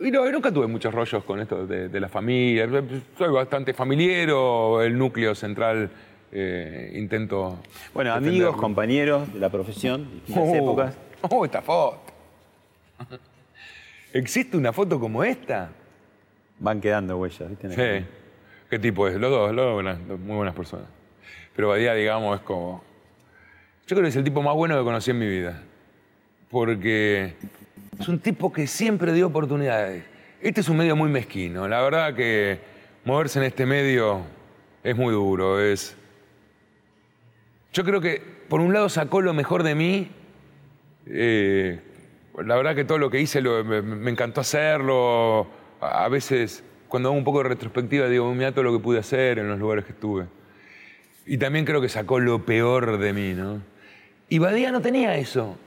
y no, nunca tuve muchos rollos con esto de, de la familia. Soy bastante familiero, el núcleo central eh, intento. Bueno, amigos, compañeros de la profesión, distintas Oh, épocas. Oh, esta foto. ¿Existe una foto como esta? Van quedando huellas, ¿viste? Sí. ¿Qué tipo es? Los dos, los dos buenas- dos muy buenas personas. Pero Badía, digamos, es como. Yo creo que es el tipo más bueno que conocí en mi vida. Porque es un tipo que siempre dio oportunidades. Este es un medio muy mezquino. La verdad que moverse en este medio es muy duro. Es. Yo creo que, por un lado, sacó lo mejor de mí. Eh, la verdad que todo lo que hice lo- me, encantó hacerlo. A, a veces, cuando hago un poco de retrospectiva, digo, mira todo lo que pude hacer en los lugares que estuve. Y también creo que sacó lo peor de mí, ¿no? Y Badía no tenía eso.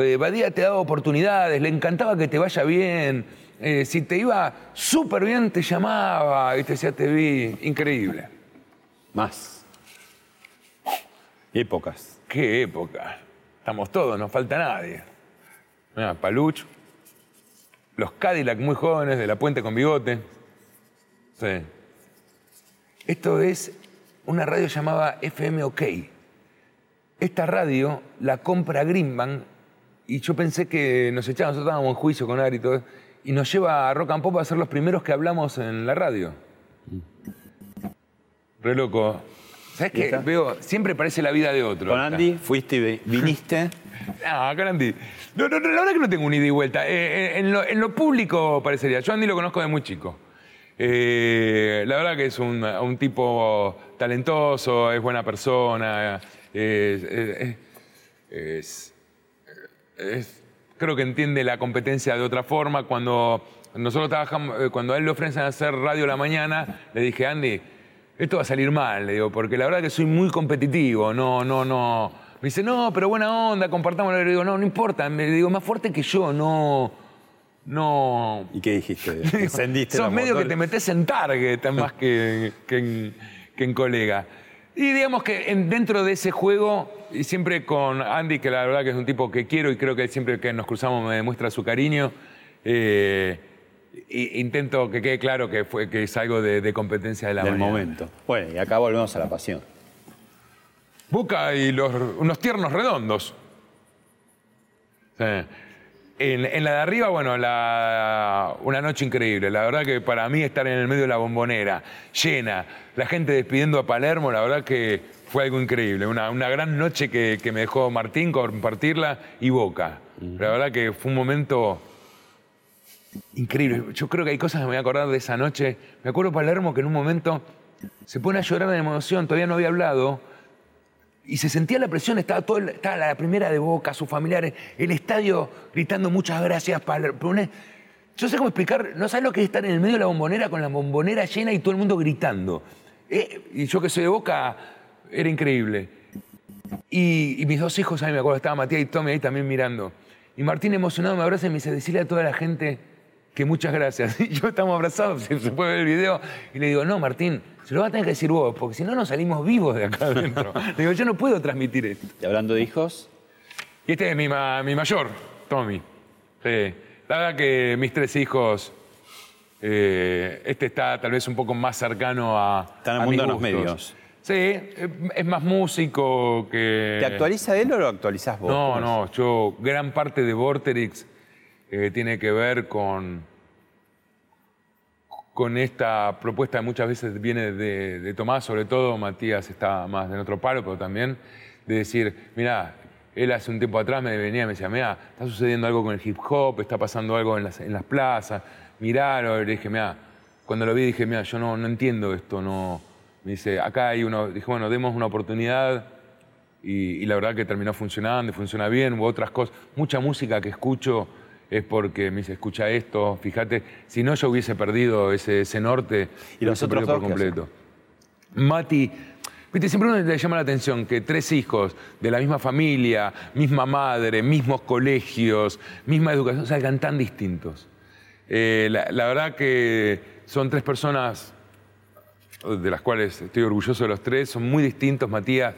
Eh, Badía te daba oportunidades, le encantaba que te vaya bien. Eh, si te iba súper bien, te llamaba y te decía, te vi. Increíble. Más. Épocas. Qué época. Estamos todos, no falta nadie. Mira, Paluch. Los Cadillac muy jóvenes de la Puente con bigote. Sí. Esto es una radio llamada FM OK. Esta radio la compra Greenbank y yo pensé que nos echaban, nosotros estábamos en juicio con Ari y todo, y nos lleva a Rock and Pop a ser los primeros que hablamos en la radio. Re loco. ¿Sabes ¿Y qué? Veo, siempre parece la vida de otro. Con Andy fuiste y vi- viniste. Ah, con Andy. No, no, no, la verdad que no tengo un ida y vuelta. Eh, eh, en, lo, en lo público parecería. Yo a Andy lo conozco de muy chico. Eh, la verdad que es un, un tipo talentoso, es buena persona, es- es- es- creo que entiende la competencia de otra forma. Cuando nosotros trabajamos, eh, cuando a él le ofrecen hacer radio a la mañana, le dije, Andy, esto va a salir mal, le digo, porque la verdad que soy muy competitivo, no, no, no. Me dice, no, pero buena onda, compartamos. Le digo, no, no importa, me digo, más fuerte que yo, no, no, ¿Y qué dijiste? Encendiste Sos medio que te metes en target más que, que en, que en colega. Y digamos que en- dentro de ese juego, y siempre con Andy, que la verdad que es un tipo que quiero y creo que siempre que nos cruzamos me demuestra su cariño, eh, intento que quede claro que, fue, que es algo de, de competencia de la del mañana. momento. Bueno, y acá volvemos a la pasión. Boca y los, unos tiernos redondos. Sí. En, en la de arriba, bueno, la- una noche increíble. La verdad que para mí estar en el medio de la bombonera, llena, la gente despidiendo a Palermo, la verdad que fue algo increíble. Una, una gran noche que, que me dejó Martín compartirla y Boca. La verdad que fue un momento increíble. Yo creo que hay cosas que me voy a acordar de esa noche. Me acuerdo Palermo que en un momento se pone a llorar de emoción, todavía no había hablado. Y se sentía la presión, estaba, todo, el- estaba la primera de Boca, sus familiares, el estadio gritando muchas gracias, Palermo. Yo sé cómo explicar, no sabes lo que es estar en el medio de la bombonera con la bombonera llena y todo el mundo gritando. Eh, y yo que soy de Boca, era increíble. Y, y mis dos hijos, a mí me acuerdo, estaba Matías y Tommy ahí también mirando. Y Martín emocionado me abraza y me dice, decirle a toda la gente que muchas gracias. Y yo estamos abrazados, se, se puede ver el video. Y le digo, no, Martín, se lo vas a tener que decir vos, porque si no, no salimos vivos de acá adentro. le digo, yo no puedo transmitir esto. Y hablando de hijos, Y este es mi, ma- mi mayor, Tommy. Sí. La verdad que mis tres hijos, eh, este está tal vez un poco más cercano a. Está en el a mundo de los medios. Sí, es es más músico que. ¿te actualiza él o lo actualizás vos? Eh. No, no, yo, gran parte de Vorterix eh, tiene que ver con, con esta propuesta que muchas veces viene de, de Tomás, sobre todo Matías está más en otro palo, pero también de decir, mira, él hace un tiempo atrás me venía y me decía, mira, está sucediendo algo con el hip hop, está pasando algo en las, en las plazas, miralo, y le dije, mira, cuando lo vi dije, mira, yo no, no entiendo esto, no, me dice, acá hay uno, dije, bueno, demos una oportunidad, y, y la verdad que terminó funcionando funciona bien, u otras cosas. Mucha música que escucho es porque me dice, escucha esto, fíjate, si no yo hubiese perdido ese, ese norte ¿Y los hubiese otros perdido por completo. Mati, viste, siempre uno le llama la atención que tres hijos de la misma familia, misma madre, mismos colegios, misma educación, salgan tan distintos. Eh, la, la verdad que son tres personas de las cuales estoy orgulloso de los tres, son muy distintos. Matías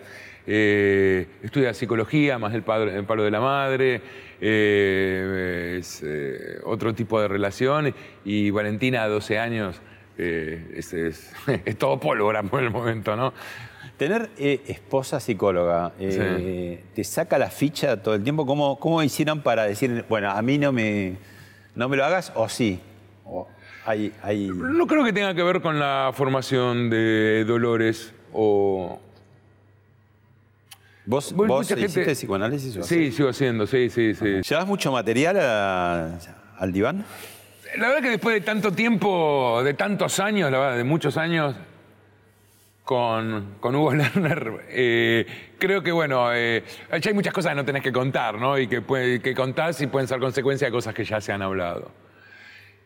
eh, estudia psicología, más el, padre, el palo de la madre, eh, es eh, otro tipo de relación. Y Valentina, 12 años, eh, es, es- es todo pólvora por el momento, ¿no? Tener eh, esposa psicóloga, eh, ¿te saca la ficha todo el tiempo? ¿Cómo, ¿Cómo hicieron para decir, bueno, a mí no me, no me lo hagas o sí? O hay, hay... No creo que tenga que ver con la formación de Dolores o... ¿Vos, vos mucha hiciste gente- psicoanálisis? o Sí, sigo haciendo, sí, sí, sí. ¿Llevas mucho material a- al diván? La verdad que después de tanto tiempo, de tantos años, la verdad, de muchos años, con, con Hugo Lerner, eh, creo que, bueno, eh, ya hay muchas cosas que no tenés que contar, ¿no? Y que, que contás y pueden ser consecuencia de cosas que ya se han hablado.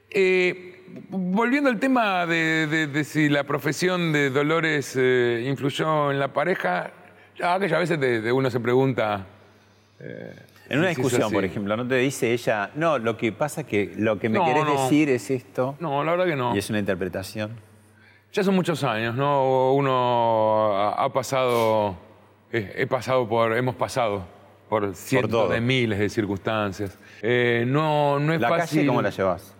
Eh, volviendo al tema de, de- de si la profesión de Dolores eh, influyó en la pareja, ya que a veces de, de uno se pregunta... En una discusión, por ejemplo, ¿no te dice ella, no, lo que pasa es que lo que me No, querés no. decir es esto? No, la verdad que no. Y es una interpretación. Ya son muchos años, ¿no? Uno ha, pasado, he, he pasado por, hemos pasado por cientos de miles de circunstancias. Eh, no, no es ¿La fácil. calle cómo la llevas?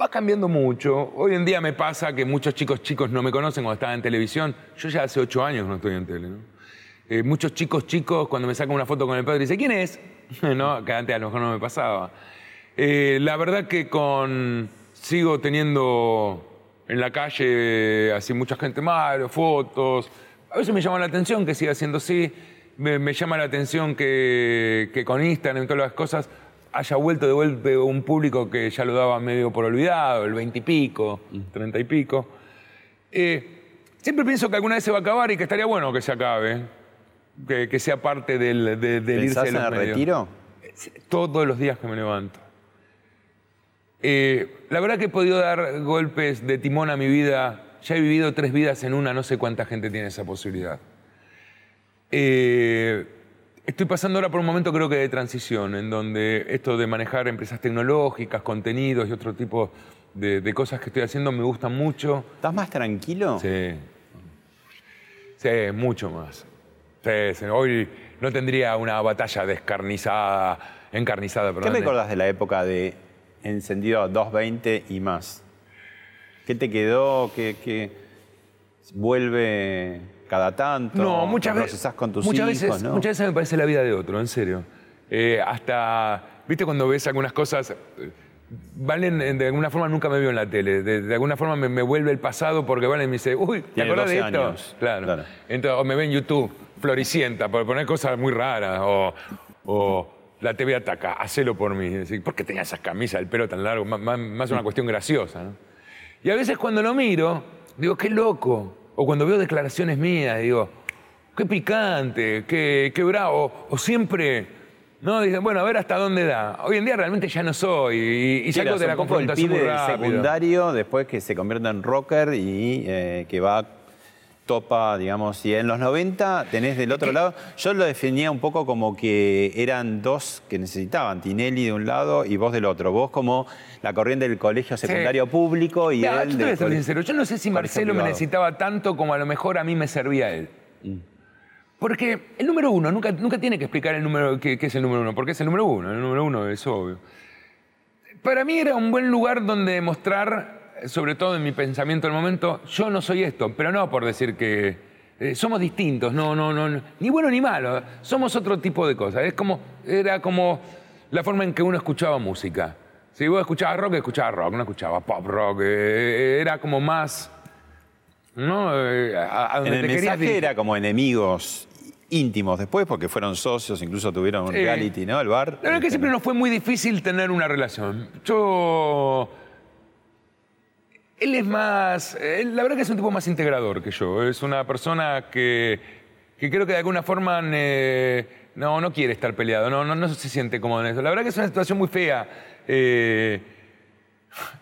Va cambiando mucho. Hoy en día me pasa que muchos chicos chicos no me conocen cuando estaba en televisión. Yo ya hace ocho años no estoy en tele, ¿no? Eh, muchos chicos chicos cuando me sacan una foto con el padre dicen, ¿quién es? ¿No? Que antes a lo mejor no me pasaba. Eh, la verdad que con sigo teniendo en la calle así mucha gente mal, fotos. A veces me llama la atención que siga siendo así. Me, me llama la atención que, que con Instagram y todas las cosas haya vuelto de vuelta un público que ya lo daba medio por olvidado, el 20 y pico, 30 y pico. Eh, siempre pienso que alguna vez se va a acabar y que estaría bueno que se acabe, que, que sea parte del, de- del irse ¿Pensás de en los el medios. retiro? Todos los días que me levanto. Eh, la verdad que he podido dar golpes de timón a mi vida. Ya he vivido tres vidas en una, no sé cuánta gente tiene esa posibilidad. Eh, estoy pasando ahora por un momento creo que de transición, en donde esto de manejar empresas tecnológicas, contenidos y otro tipo de, de cosas que estoy haciendo me gustan mucho. ¿Estás más tranquilo? Sí. Sí, mucho más. Sí. Hoy no tendría una batalla descarnizada, encarnizada, ¿Qué perdón. recordás de la época de encendido 220 y más? ¿Qué te quedó? ¿Qué, qué vuelve cada tanto? No, muchas ¿Lo veces. procesás con tus muchas hijos, veces, ¿no? Muchas veces me parece la vida de otro, en serio. Eh, hasta, viste, cuando ves algunas cosas. Valen, de alguna forma nunca me vio en la tele. De, de alguna forma me, me vuelve el pasado porque Valen me dice, uy, ¿te acordás de 12 esto? años. Claro. Claro. Entonces, o me ve en YouTube, Floricienta, por poner cosas muy raras. O, o la TV ataca, hacelo por mí. Decir, ¿Por qué tenía esas camisas, el pelo tan largo? Más, una cuestión graciosa, ¿no? Y a veces cuando lo miro, digo, qué loco. O cuando veo declaraciones mías, digo, qué picante, qué, qué bravo. O siempre, ¿no? Dicen, bueno, a ver hasta dónde da. Hoy en día realmente ya no soy. Y, eras de la poco el confrontación pibe muy del secundario, después que se convierte en rocker y eh, que va topa, digamos, y en los 90 tenés del otro lado, yo lo definía un poco como que eran dos que necesitaban, Tinelli de un lado y vos del otro, vos como la corriente del colegio secundario público y Mira, él yo te voy del a ser cole- sincero, yo no sé si Marcelo me necesitaba tanto como a lo mejor a mí me servía él. Porque el número uno, nunca, nunca tiene que explicar el número, qué, qué es el número uno, porque es el número uno, el número uno es obvio. Para mí era un buen lugar donde mostrar, sobre todo en mi pensamiento del momento, yo no soy esto, pero no por decir que eh, somos distintos, no, no, no, no, ni bueno ni malo, somos otro tipo de cosas. Es como, era como la forma en que uno escuchaba música. Si vos escuchabas rock, escuchabas rock, no escuchabas pop rock, eh, era como más, ¿no? Eh, a, a En donde el te mensaje dirigir. era como enemigos íntimos después porque fueron socios, incluso tuvieron un reality, ¿no? El bar. La verdad que siempre nos fue muy difícil tener una relación. Yo. Él es más. él, la verdad que es un tipo más integrador que yo. Es una persona que, que creo que de alguna forma eh, no, no quiere estar peleado, no, no, no se siente cómodo en eso. La verdad que es una situación muy fea. eh,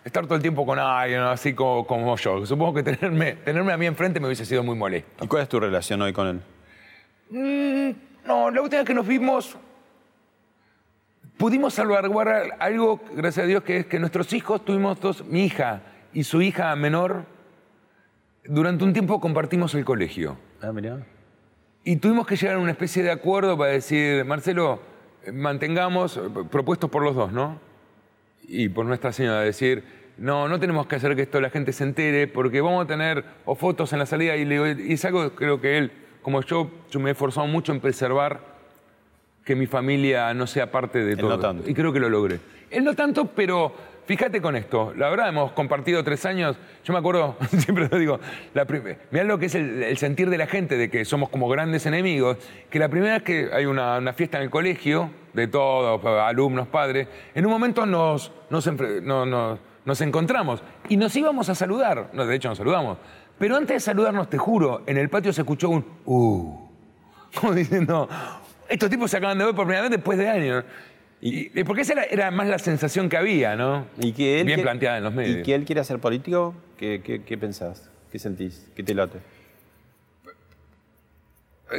estar todo el tiempo con alguien así como, como yo. Supongo que tenerme, tenerme a mí enfrente me hubiese sido muy molesto. ¿Y cuál es tu relación hoy con él? Mm, no, la última vez que nos vimos pudimos salvaguardar algo, gracias a Dios, que es que nuestros hijos tuvimos dos, mi hija y su hija menor, durante un tiempo compartimos el colegio. Ah, mirá. Y tuvimos que llegar a una especie de acuerdo para decir, Marcelo, mantengamos, propuestos por los dos, ¿no? Y por nuestra señora, decir, no, no tenemos que hacer que esto la gente se entere, porque vamos a tener o fotos en la salida, y, le digo, y es algo, creo que él, como yo, yo me he esforzado mucho en preservar que mi familia no sea parte de Él todo. no tanto. Y creo que lo logré. Él no tanto, pero fíjate con esto. La verdad, hemos compartido tres años. Yo me acuerdo, siempre lo digo, mirá lo que es el, sentir de la gente, de que somos como grandes enemigos, que la primera vez que hay una, fiesta en el colegio, de todos, alumnos, padres, en un momento nos, nos encontramos y nos íbamos a saludar. No, de hecho, nos saludamos. Pero antes de saludarnos, te juro, en el patio se escuchó un ¡uh! Como diciendo, estos tipos se acaban de ver por primera vez después de años. Y, y porque esa era, era más la sensación que había, ¿no? ¿Y que él Bien planteada en los medios. ¿Y que él quiere ser político? ¿Qué, qué, qué pensás? ¿Qué sentís? ¿Qué te late?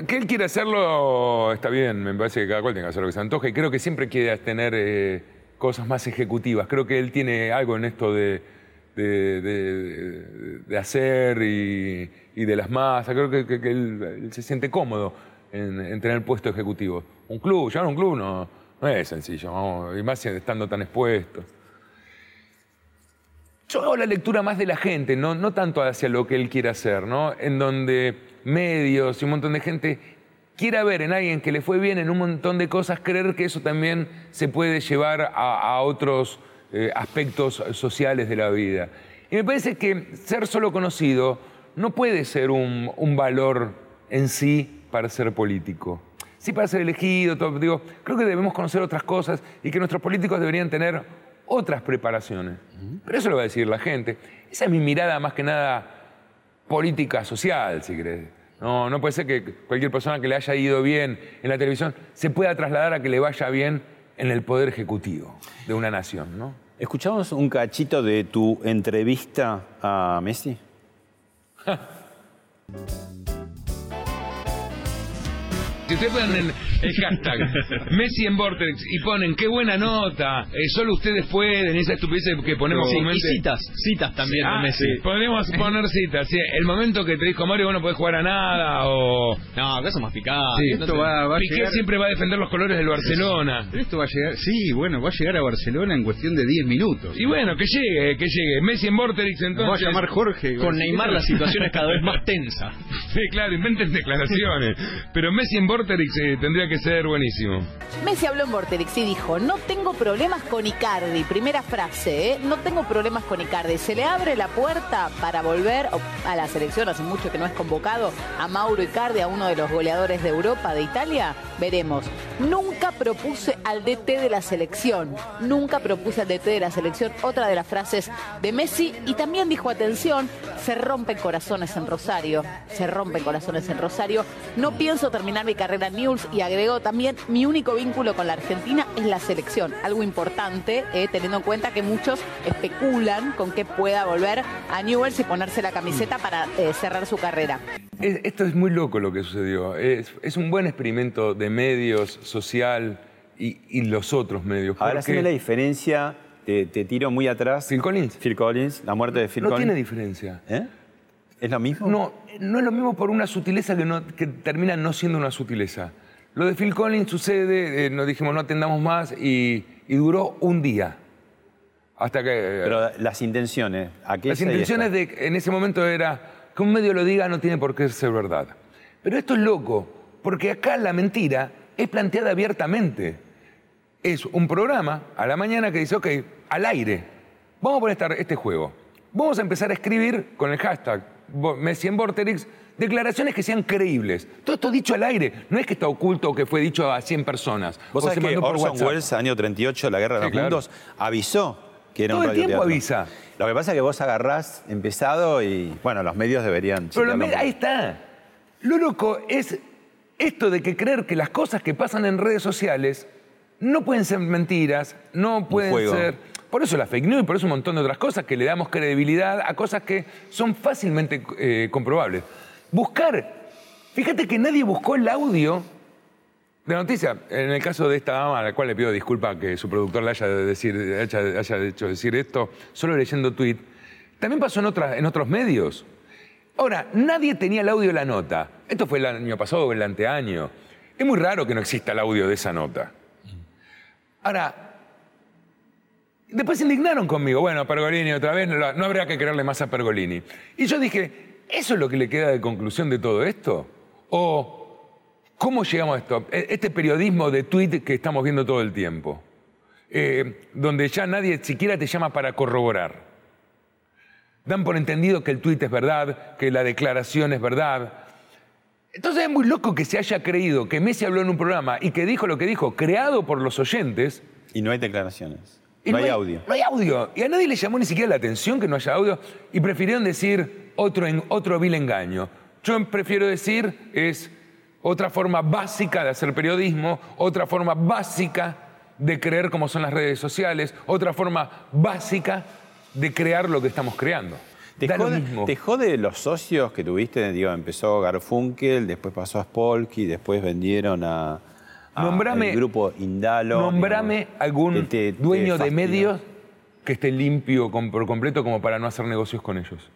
Que él quiere hacerlo está bien, me parece que cada cual tiene que hacer lo que se antoja y creo que siempre quiere tener eh, cosas más ejecutivas. Creo que él tiene algo en esto de, de- de- de hacer y, y de las masas. Creo que, que- que él, él se siente cómodo en, en tener puesto ejecutivo. Un club, llevar un club no, no es sencillo, vamos, y más estando tan expuesto. Yo hago la lectura más de la gente, no, no tanto hacia lo que él quiere hacer, ¿no? En donde medios y un montón de gente quiera ver en alguien que le fue bien en un montón de cosas, creer que eso también se puede llevar a, a otros eh, aspectos sociales de la vida. Y me parece que ser solo conocido no puede ser un, un valor en sí para ser político. Sí para ser elegido, todo, digo, creo que debemos conocer otras cosas y que nuestros políticos deberían tener otras preparaciones. Pero eso lo va a decir la gente. Esa es mi mirada más que nada política social, si querés. No, no puede ser que cualquier persona que le haya ido bien en la televisión se pueda trasladar a que le vaya bien en el poder ejecutivo de una nación, ¿no? ¿Escuchamos un cachito de tu entrevista a Messi? Si ustedes ponen el hashtag Messi en Vortex y ponen qué buena nota, eh, solo ustedes pueden, esa estupidez que ponemos Sí, y comúnmente- citas, citas también Ah, de Messi. sí. Podríamos poner citas, sí. El momento que te dijo Mario, vos no podés jugar a nada, o... No, acá son más picados. Sí. Esto va, va Piqué llegar, siempre va a defender los colores del Barcelona. pero esto va a llegar, sí, bueno, va a llegar a Barcelona en cuestión de 10 minutos. Y bueno, que llegue, que llegue. Messi en Vortex, Nos va a entonces... llamar Jorge. Con Neymar la situación es cada vez más tensa. Sí, claro, inventen declaraciones. Pero Messi en Vorterix eh, tendría que ser buenísimo. Messi habló en Vorterix y dijo, no tengo problemas con Icardi. Primera frase, ¿eh? No tengo problemas con Icardi. Se le abre la puerta para volver a la selección, hace mucho que no es convocado, a Mauro Icardi, a uno de los goleadores de Europa, de Italia. Veremos. Nunca propuse al DT de la selección. Nunca propuse al DT de la selección. Otra de las frases de Messi. Y también dijo, atención, se rompen corazones en Rosario. Se rompen corazones en Rosario. No pienso terminar mi carrera en News y agregó también, mi único vínculo con la Argentina es la selección. Algo importante, eh, teniendo en cuenta que muchos especulan con que pueda volver a Newell's y ponerse la camiseta para eh, cerrar su carrera. Es- esto es muy loco lo que sucedió. Es, es un buen experimento de medios, social y, y los otros medios. Ahora, porque haceme la diferencia, te, te tiro muy atrás. Phil Collins Phil Collins, la muerte de Phil no Collins. tiene diferencia. ¿Eh? ¿Es lo mismo? No, no es lo mismo por una sutileza que, no- que termina no siendo una sutileza. Lo de Phil Collins sucede, eh, nos dijimos no atendamos más y, y duró un día. Hasta que... Pero las intenciones, ¿a qué Las intenciones de, en ese momento era que un medio lo diga no tiene por qué ser verdad. Pero esto es loco, porque acá la mentira es planteada abiertamente. Es un programa a la mañana que dice, ok, al aire, vamos a poner este juego. Vamos a empezar a escribir con el hashtag Messi en Vorterix declaraciones que sean creíbles. Todo esto dicho al aire, no es que está oculto o que fue dicho a 100 personas. Vos sabés que Orson. Welles, año 38, la Guerra de Sí, los claro. Mundos, avisó que era Todo un el tiempo avisa. Lo que pasa es que vos agarrás empezado y, bueno, los medios deberían... Pero ahí está. Lo loco es esto de que creer que las cosas que pasan en redes sociales no pueden ser mentiras, no pueden ser... Por eso la fake news y por eso un montón de otras cosas que le damos credibilidad a cosas que son fácilmente eh, comprobables. Buscar. Fíjate que nadie buscó el audio de noticia. En el caso de esta dama, a la cual le pido disculpas que su productor le haya, de decir, hecho decir esto, solo leyendo tweet, también pasó en, en otros medios. Ahora, nadie tenía el audio de la nota. Esto fue el año pasado o el anteaño. Es muy raro que no exista el audio de esa nota. Ahora, después se indignaron conmigo. Bueno, Pergolini otra vez, no, habría que creerle más a Pergolini. Y yo dije, ¿eso es lo que le queda de conclusión de todo esto? ¿O cómo llegamos a esto? E- Este periodismo de tweet que estamos viendo todo el tiempo, eh, donde ya nadie siquiera te llama para corroborar. Dan por entendido que el tuit es verdad, que la declaración es verdad. Entonces es muy loco que se haya creído que Messi habló en un programa y que dijo lo que dijo, creado por los oyentes. Y no hay declaraciones. Y no, hay audio. No hay audio. Y a nadie le llamó ni siquiera la atención que no haya audio y prefirieron decir otro, en- otro vil engaño. Yo prefiero decir es otra forma básica de hacer periodismo, otra forma básica de creer cómo son las redes sociales, otra forma básica de crear lo que estamos creando. ¿Te Da lo jode, mismo. te jode los socios que tuviste? Digo, empezó Garfunkel, después pasó a Spolky, después vendieron a, a Nombrame- el grupo Indalo. Nombrame digamos. algún Te- te- dueño te de fastidia. medios que esté limpio com- por completo como para no hacer negocios con ellos.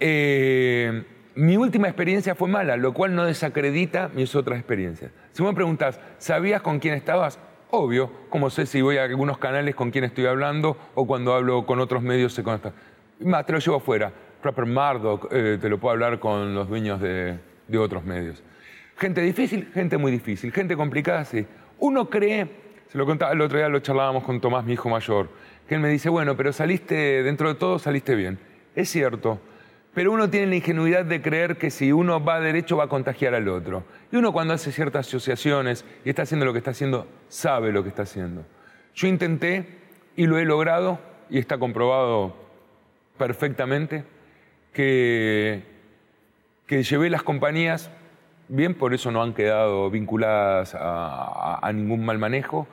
Eh, mi última experiencia fue mala, lo cual no desacredita mis otras experiencias. Si me preguntas, ¿sabías con quién estabas? Obvio, como sé si voy a algunos canales con quién estoy hablando o cuando hablo con otros medios sé con esto. Más, te lo llevo afuera. Rapper Murdoch, eh, te lo puedo hablar con los dueños de, de otros medios. Gente difícil, gente muy difícil. Gente complicada, sí. Uno cree, se lo contaba el otro día, lo charlábamos con Tomás, mi hijo mayor, que él me dice, bueno, pero saliste, dentro de todo saliste bien. Es cierto, pero uno tiene la ingenuidad de creer que si uno va derecho va a contagiar al otro. Y uno cuando hace ciertas asociaciones y está haciendo lo que está haciendo, sabe lo que está haciendo. Yo intenté y lo he logrado y está comprobado perfectamente que, que llevé las compañías bien, por eso no han quedado vinculadas a, ningún mal manejo.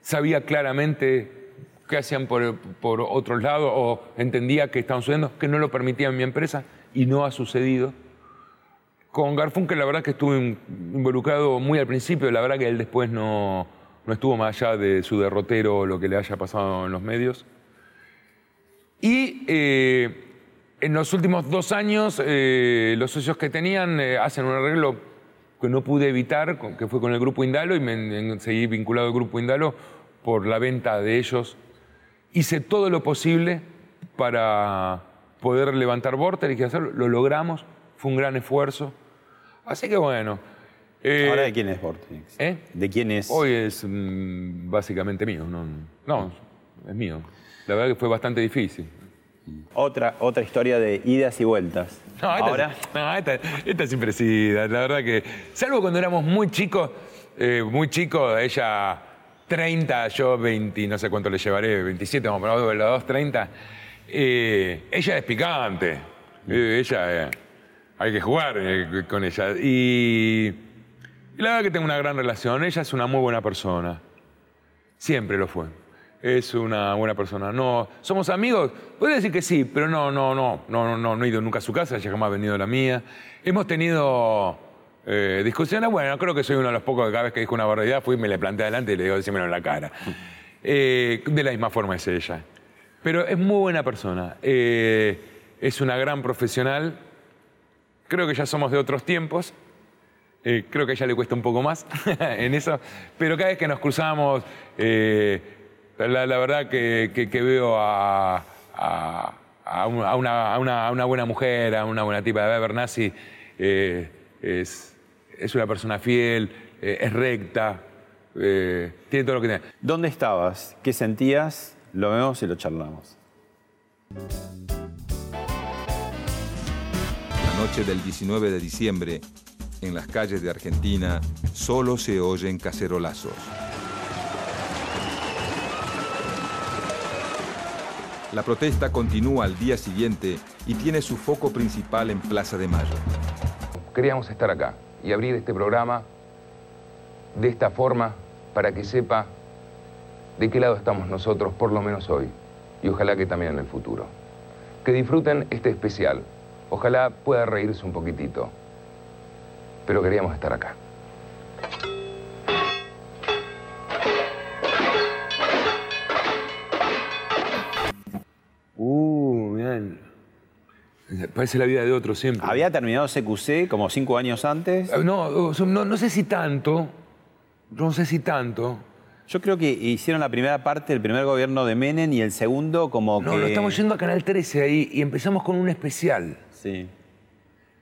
Sabía claramente qué hacían por, por otros lados o entendía que estaban sucediendo, que no lo permitía en mi empresa y no ha sucedido. Con Garfunkel la verdad que estuve in- involucrado muy al principio, la verdad que él después no, no estuvo más allá de su derrotero o lo que le haya pasado en los medios. Y eh, en los últimos dos años, eh, los socios que tenían eh, hacen un arreglo que no pude evitar, que fue con el Grupo Indalo, y me seguí vinculado al Grupo Indalo por la venta de ellos. Hice todo lo posible para poder levantar Vortex y hacerlo. Lo logramos, fue un gran esfuerzo. Así que bueno. eh, ¿Ahora de quién es Vortex? ¿Eh? ¿De quién es? Hoy es mm, básicamente mío. No, no, es mío. La verdad que fue bastante difícil. Otra, otra historia de idas y vueltas. No, esta, Ahora, no, esta, esta siempre sí, la la verdad que, salvo cuando éramos muy chicos, eh, muy chicos, ella 30, yo 20, no sé cuánto le llevaré, 27, vamos a poner dos 30, eh, ella es picante, eh, ella, eh, hay que jugar eh, con ella. Y, y la verdad que tengo una gran relación, ella es una muy buena persona, siempre lo fue. Es una buena persona. No, somos amigos. Podría decir que sí, pero no, no, no, no, no, no, no he ido nunca a su casa, ella jamás ha venido a la mía. Hemos tenido eh, discusiones. Bueno, creo que soy uno de los pocos que cada vez que dijo una barbaridad fui y me le planté adelante y le digo, decímelo en la cara. Eh, de la misma forma es ella. Pero es muy buena persona. Eh, es una gran profesional. Creo que ya somos de otros tiempos. Creo que a ella le cuesta un poco más en eso, pero cada vez que nos cruzamos, la, la verdad que, que- que veo a, a- a un- a una, a una- a una buena mujer, a una buena tipa. de Bernasi eh, es, es una persona fiel, eh, es recta, eh, tiene todo lo que tiene. ¿dónde estabas? ¿Qué sentías? Lo vemos y lo charlamos. La noche del 19 de diciembre, en las calles de Argentina, solo se oyen cacerolazos. La protesta continúa al día siguiente y tiene su foco principal en Plaza de Mayo. Queríamos estar acá. y abrir este programa de esta forma para que sepa de qué lado estamos nosotros, por lo menos hoy, y ojalá que también en el futuro. Que disfruten este especial. Ojalá pueda reírse un poquitito. Pero queríamos estar acá. Parece la vida de otro siempre. Había terminado CQC como cinco años antes. Eh, No, no, no sé si tanto. No sé si tanto. Yo creo que hicieron la primera parte del primer gobierno de Menem y el segundo como No, que... lo estamos yendo a Canal 13 ahí y empezamos con un especial. Sí.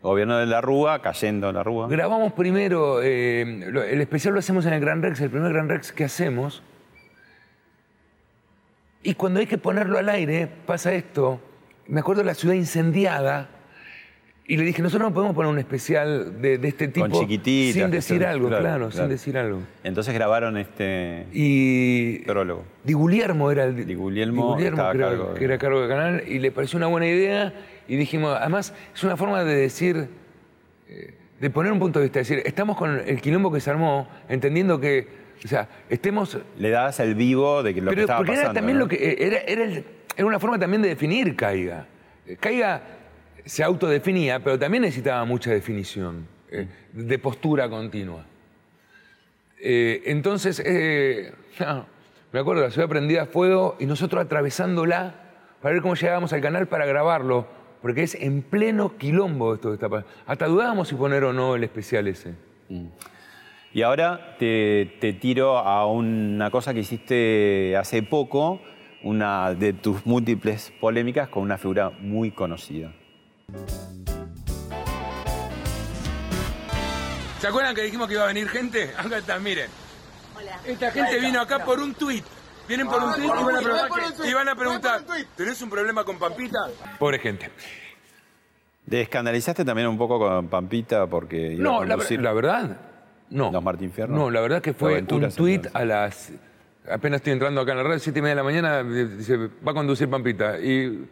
Gobierno de la Rúa, cayendo la Rúa. Grabamos primero, eh, el especial lo hacemos en el Gran Rex, el primer Gran Rex que hacemos. Y cuando hay que ponerlo al aire, pasa esto. Me acuerdo de la ciudad incendiada. Y le dije, nosotros no podemos poner un especial de, de este tipo Con chiquititas. sin que decir son- algo, claro, sin decir algo. Entonces grabaron este Y prólogo. Di Guglielmo era el Di Guglielmo Di Guglielmo, que, era, cargo de- que era cargo de canal y le pareció una buena idea y dijimos, además es una forma de decir, eh, de poner un punto de vista, es decir, estamos con el quilombo que se armó, entendiendo que, o sea, estemos... Le dabas el vivo de que lo que pero estaba porque era también ¿no? lo que, eh, era, era, el- era una forma también de definir Caiga. Eh, Caiga se autodefinía, pero también necesitaba mucha definición, eh, de postura continua. Eh, entonces, no, me acuerdo, la ciudad prendida a fuego y nosotros atravesándola para ver cómo llegábamos al canal para grabarlo, porque es en pleno quilombo esto que está pasando. Hasta dudábamos si poner o no el especial ese. Y ahora te tiro a una cosa que hiciste hace poco, una de tus múltiples polémicas con una figura muy conocida. ¿Se acuerdan que dijimos que iba a venir gente? Acá está, miren. Esta gente vino acá por un tuit. Vienen por un tuit y van a preguntar, y van a preguntar ¿tenés un problema con Pampita? Pobre gente. ¿Te escandalizaste también un poco con Pampita porque iba No, a la, la verdad, no. los Martín Fierro? No, la verdad que ¿O fue un tuit a las... Apenas estoy entrando acá en la red, siete y media de la mañana, dice, va a conducir Pampita. Y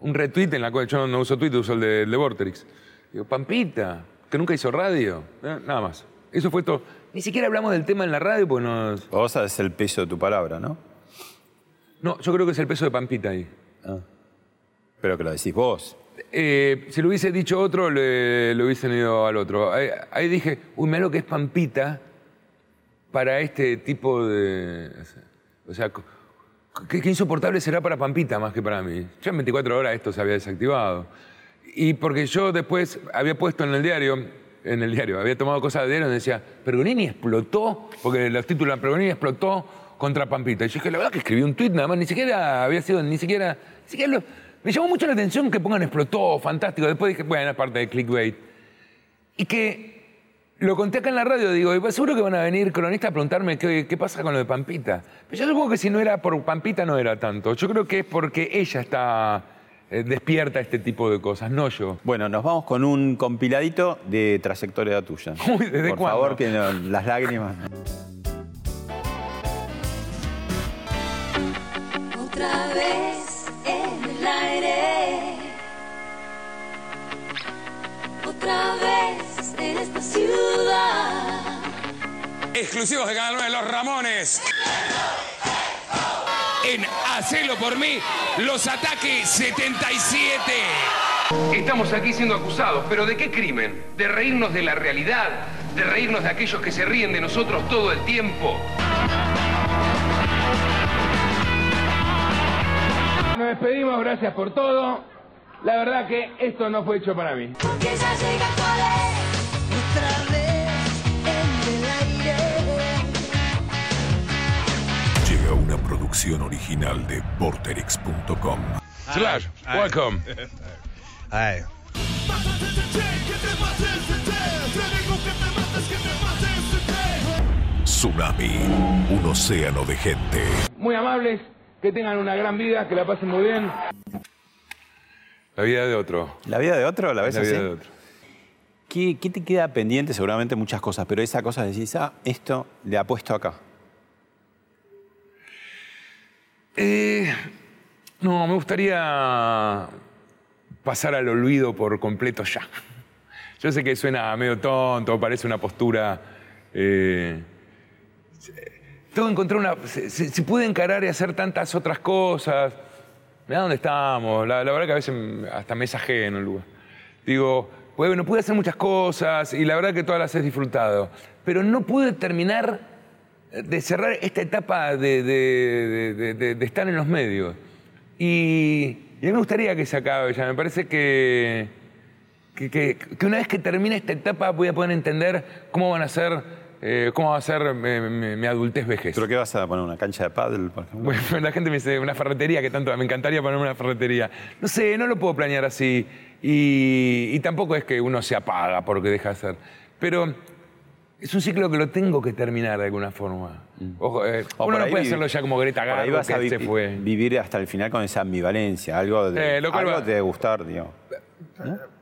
un retweet en la cual yo no uso Twitter, uso el de, el de Vorterix. Digo, Pampita, que nunca hizo radio. Eh, Nada más. Eso fue todo. Ni siquiera hablamos del tema en la radio, pues nos... Vos sabés el peso de tu palabra, ¿no? No, yo creo que es el peso de Pampita ahí. Pero que lo decís vos. Eh, si lo hubiese dicho otro, le, le hubiesen ido al otro. Ahí, ahí dije, uy, mira lo que es Pampita para este tipo de... O sea, qué, insoportable será para Pampita más que para mí. Ya en 24 horas esto se había desactivado. Y porque yo después había puesto en el diario, en el diario, había tomado cosas de diario donde decía, Pergolini explotó, porque los títulos eran Pergolini explotó contra Pampita. Y yo dije, la verdad que escribí un tuit nada más, ni siquiera había sido, ni siquiera, ni siquiera me llamó mucho la atención que pongan explotó, fantástico. Después dije, bueno, es parte de clickbait. Y que lo conté acá en la radio, digo, y pues seguro que van a venir cronistas a preguntarme qué, qué pasa con lo de Pampita. Pero yo supongo que si no era por Pampita no era tanto. Yo creo que es porque ella está eh, despierta a este tipo de cosas, no yo. Bueno, nos vamos con un compiladito de trayectoria tuya. Uy, ¿desde Por cuándo? favor, que no- las lágrimas. Otra vez en el aire. Otra vez en esta ciudad. Exclusivos de Canal 9, Los Ramones. En Hacelo por mí, los ataques 77. Estamos aquí siendo acusados, pero ¿de qué crimen? ¿De reírnos de la realidad? ¿De reírnos de aquellos que se ríen de nosotros todo el tiempo? Nos despedimos, gracias por todo. La verdad que esto no fue hecho para mí. Que ya llega producción original de Porterix.com. Slash, welcome. Ay. Tsunami, un océano de gente. Muy amables, que tengan una gran vida, que la pasen muy bien. La vida de otro. ¿La vida de otro? ¿La ves La así? vida de otro. ¿Qué, qué te queda pendiente? Seguramente muchas cosas, pero esa cosa decís, ah, esto le ha puesto acá. Eh, no, me gustaría pasar al olvido por completo ya. Yo sé que suena medio tonto, parece una postura. eh, tengo que encontrar una. Se, se- puede encarar y hacer tantas otras cosas. Mirá dónde estamos. La, la verdad que a veces hasta me es ajeno el lugar. Digo, bueno, pude hacer muchas cosas y la verdad que todas las he disfrutado. Pero no pude terminar de cerrar esta etapa de, de- de- estar en los medios. Y, y a mí me gustaría que se acabe ya. Me parece que, que, que- que una vez que termine esta etapa voy a poder entender cómo van a ser, eh, cómo va a ser eh, mi, mi adultez vejez. ¿Pero qué vas a poner? ¿Una cancha de pádel, por ejemplo? Bueno, la gente me dice una ferretería, que tanto me encantaría ponerme una ferretería. No sé, no lo puedo planear así. Y, y tampoco es que uno se apaga porque deja de hacer. Pero es un ciclo que lo tengo que terminar de alguna forma. Ojo, eh, O uno por no ahí puede vi- hacerlo ya como Greta por ahí Garbo, vas a que se fue. vivir hasta el final con esa ambivalencia. Algo, de, Eh, lo cual algo va- te debe gustar, digo.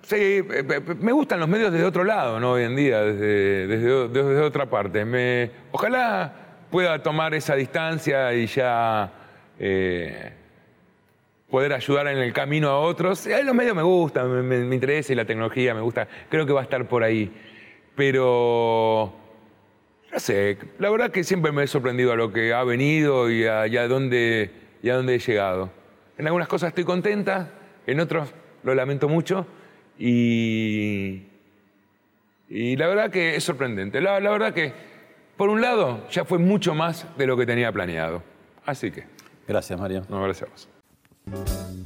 Sí, eh, eh, me gustan los medios desde otro lado, ¿no? Hoy en día, desde, desde, desde otra parte. Me, ojalá pueda tomar esa distancia y ya eh, poder ayudar en el camino a otros. Eh, los medios me gustan, me, me- me interesa y la tecnología me gusta. Creo que va a estar por ahí. Pero, no sé, la verdad que siempre me he sorprendido a lo que ha venido y a, y a dónde, y a dónde he llegado. En algunas cosas estoy contenta, en otros lo lamento mucho y, y la verdad que es sorprendente. La, la verdad que, por un lado, ya fue mucho más de lo que tenía planeado. Así que. Gracias, Mario. No, gracias a vos.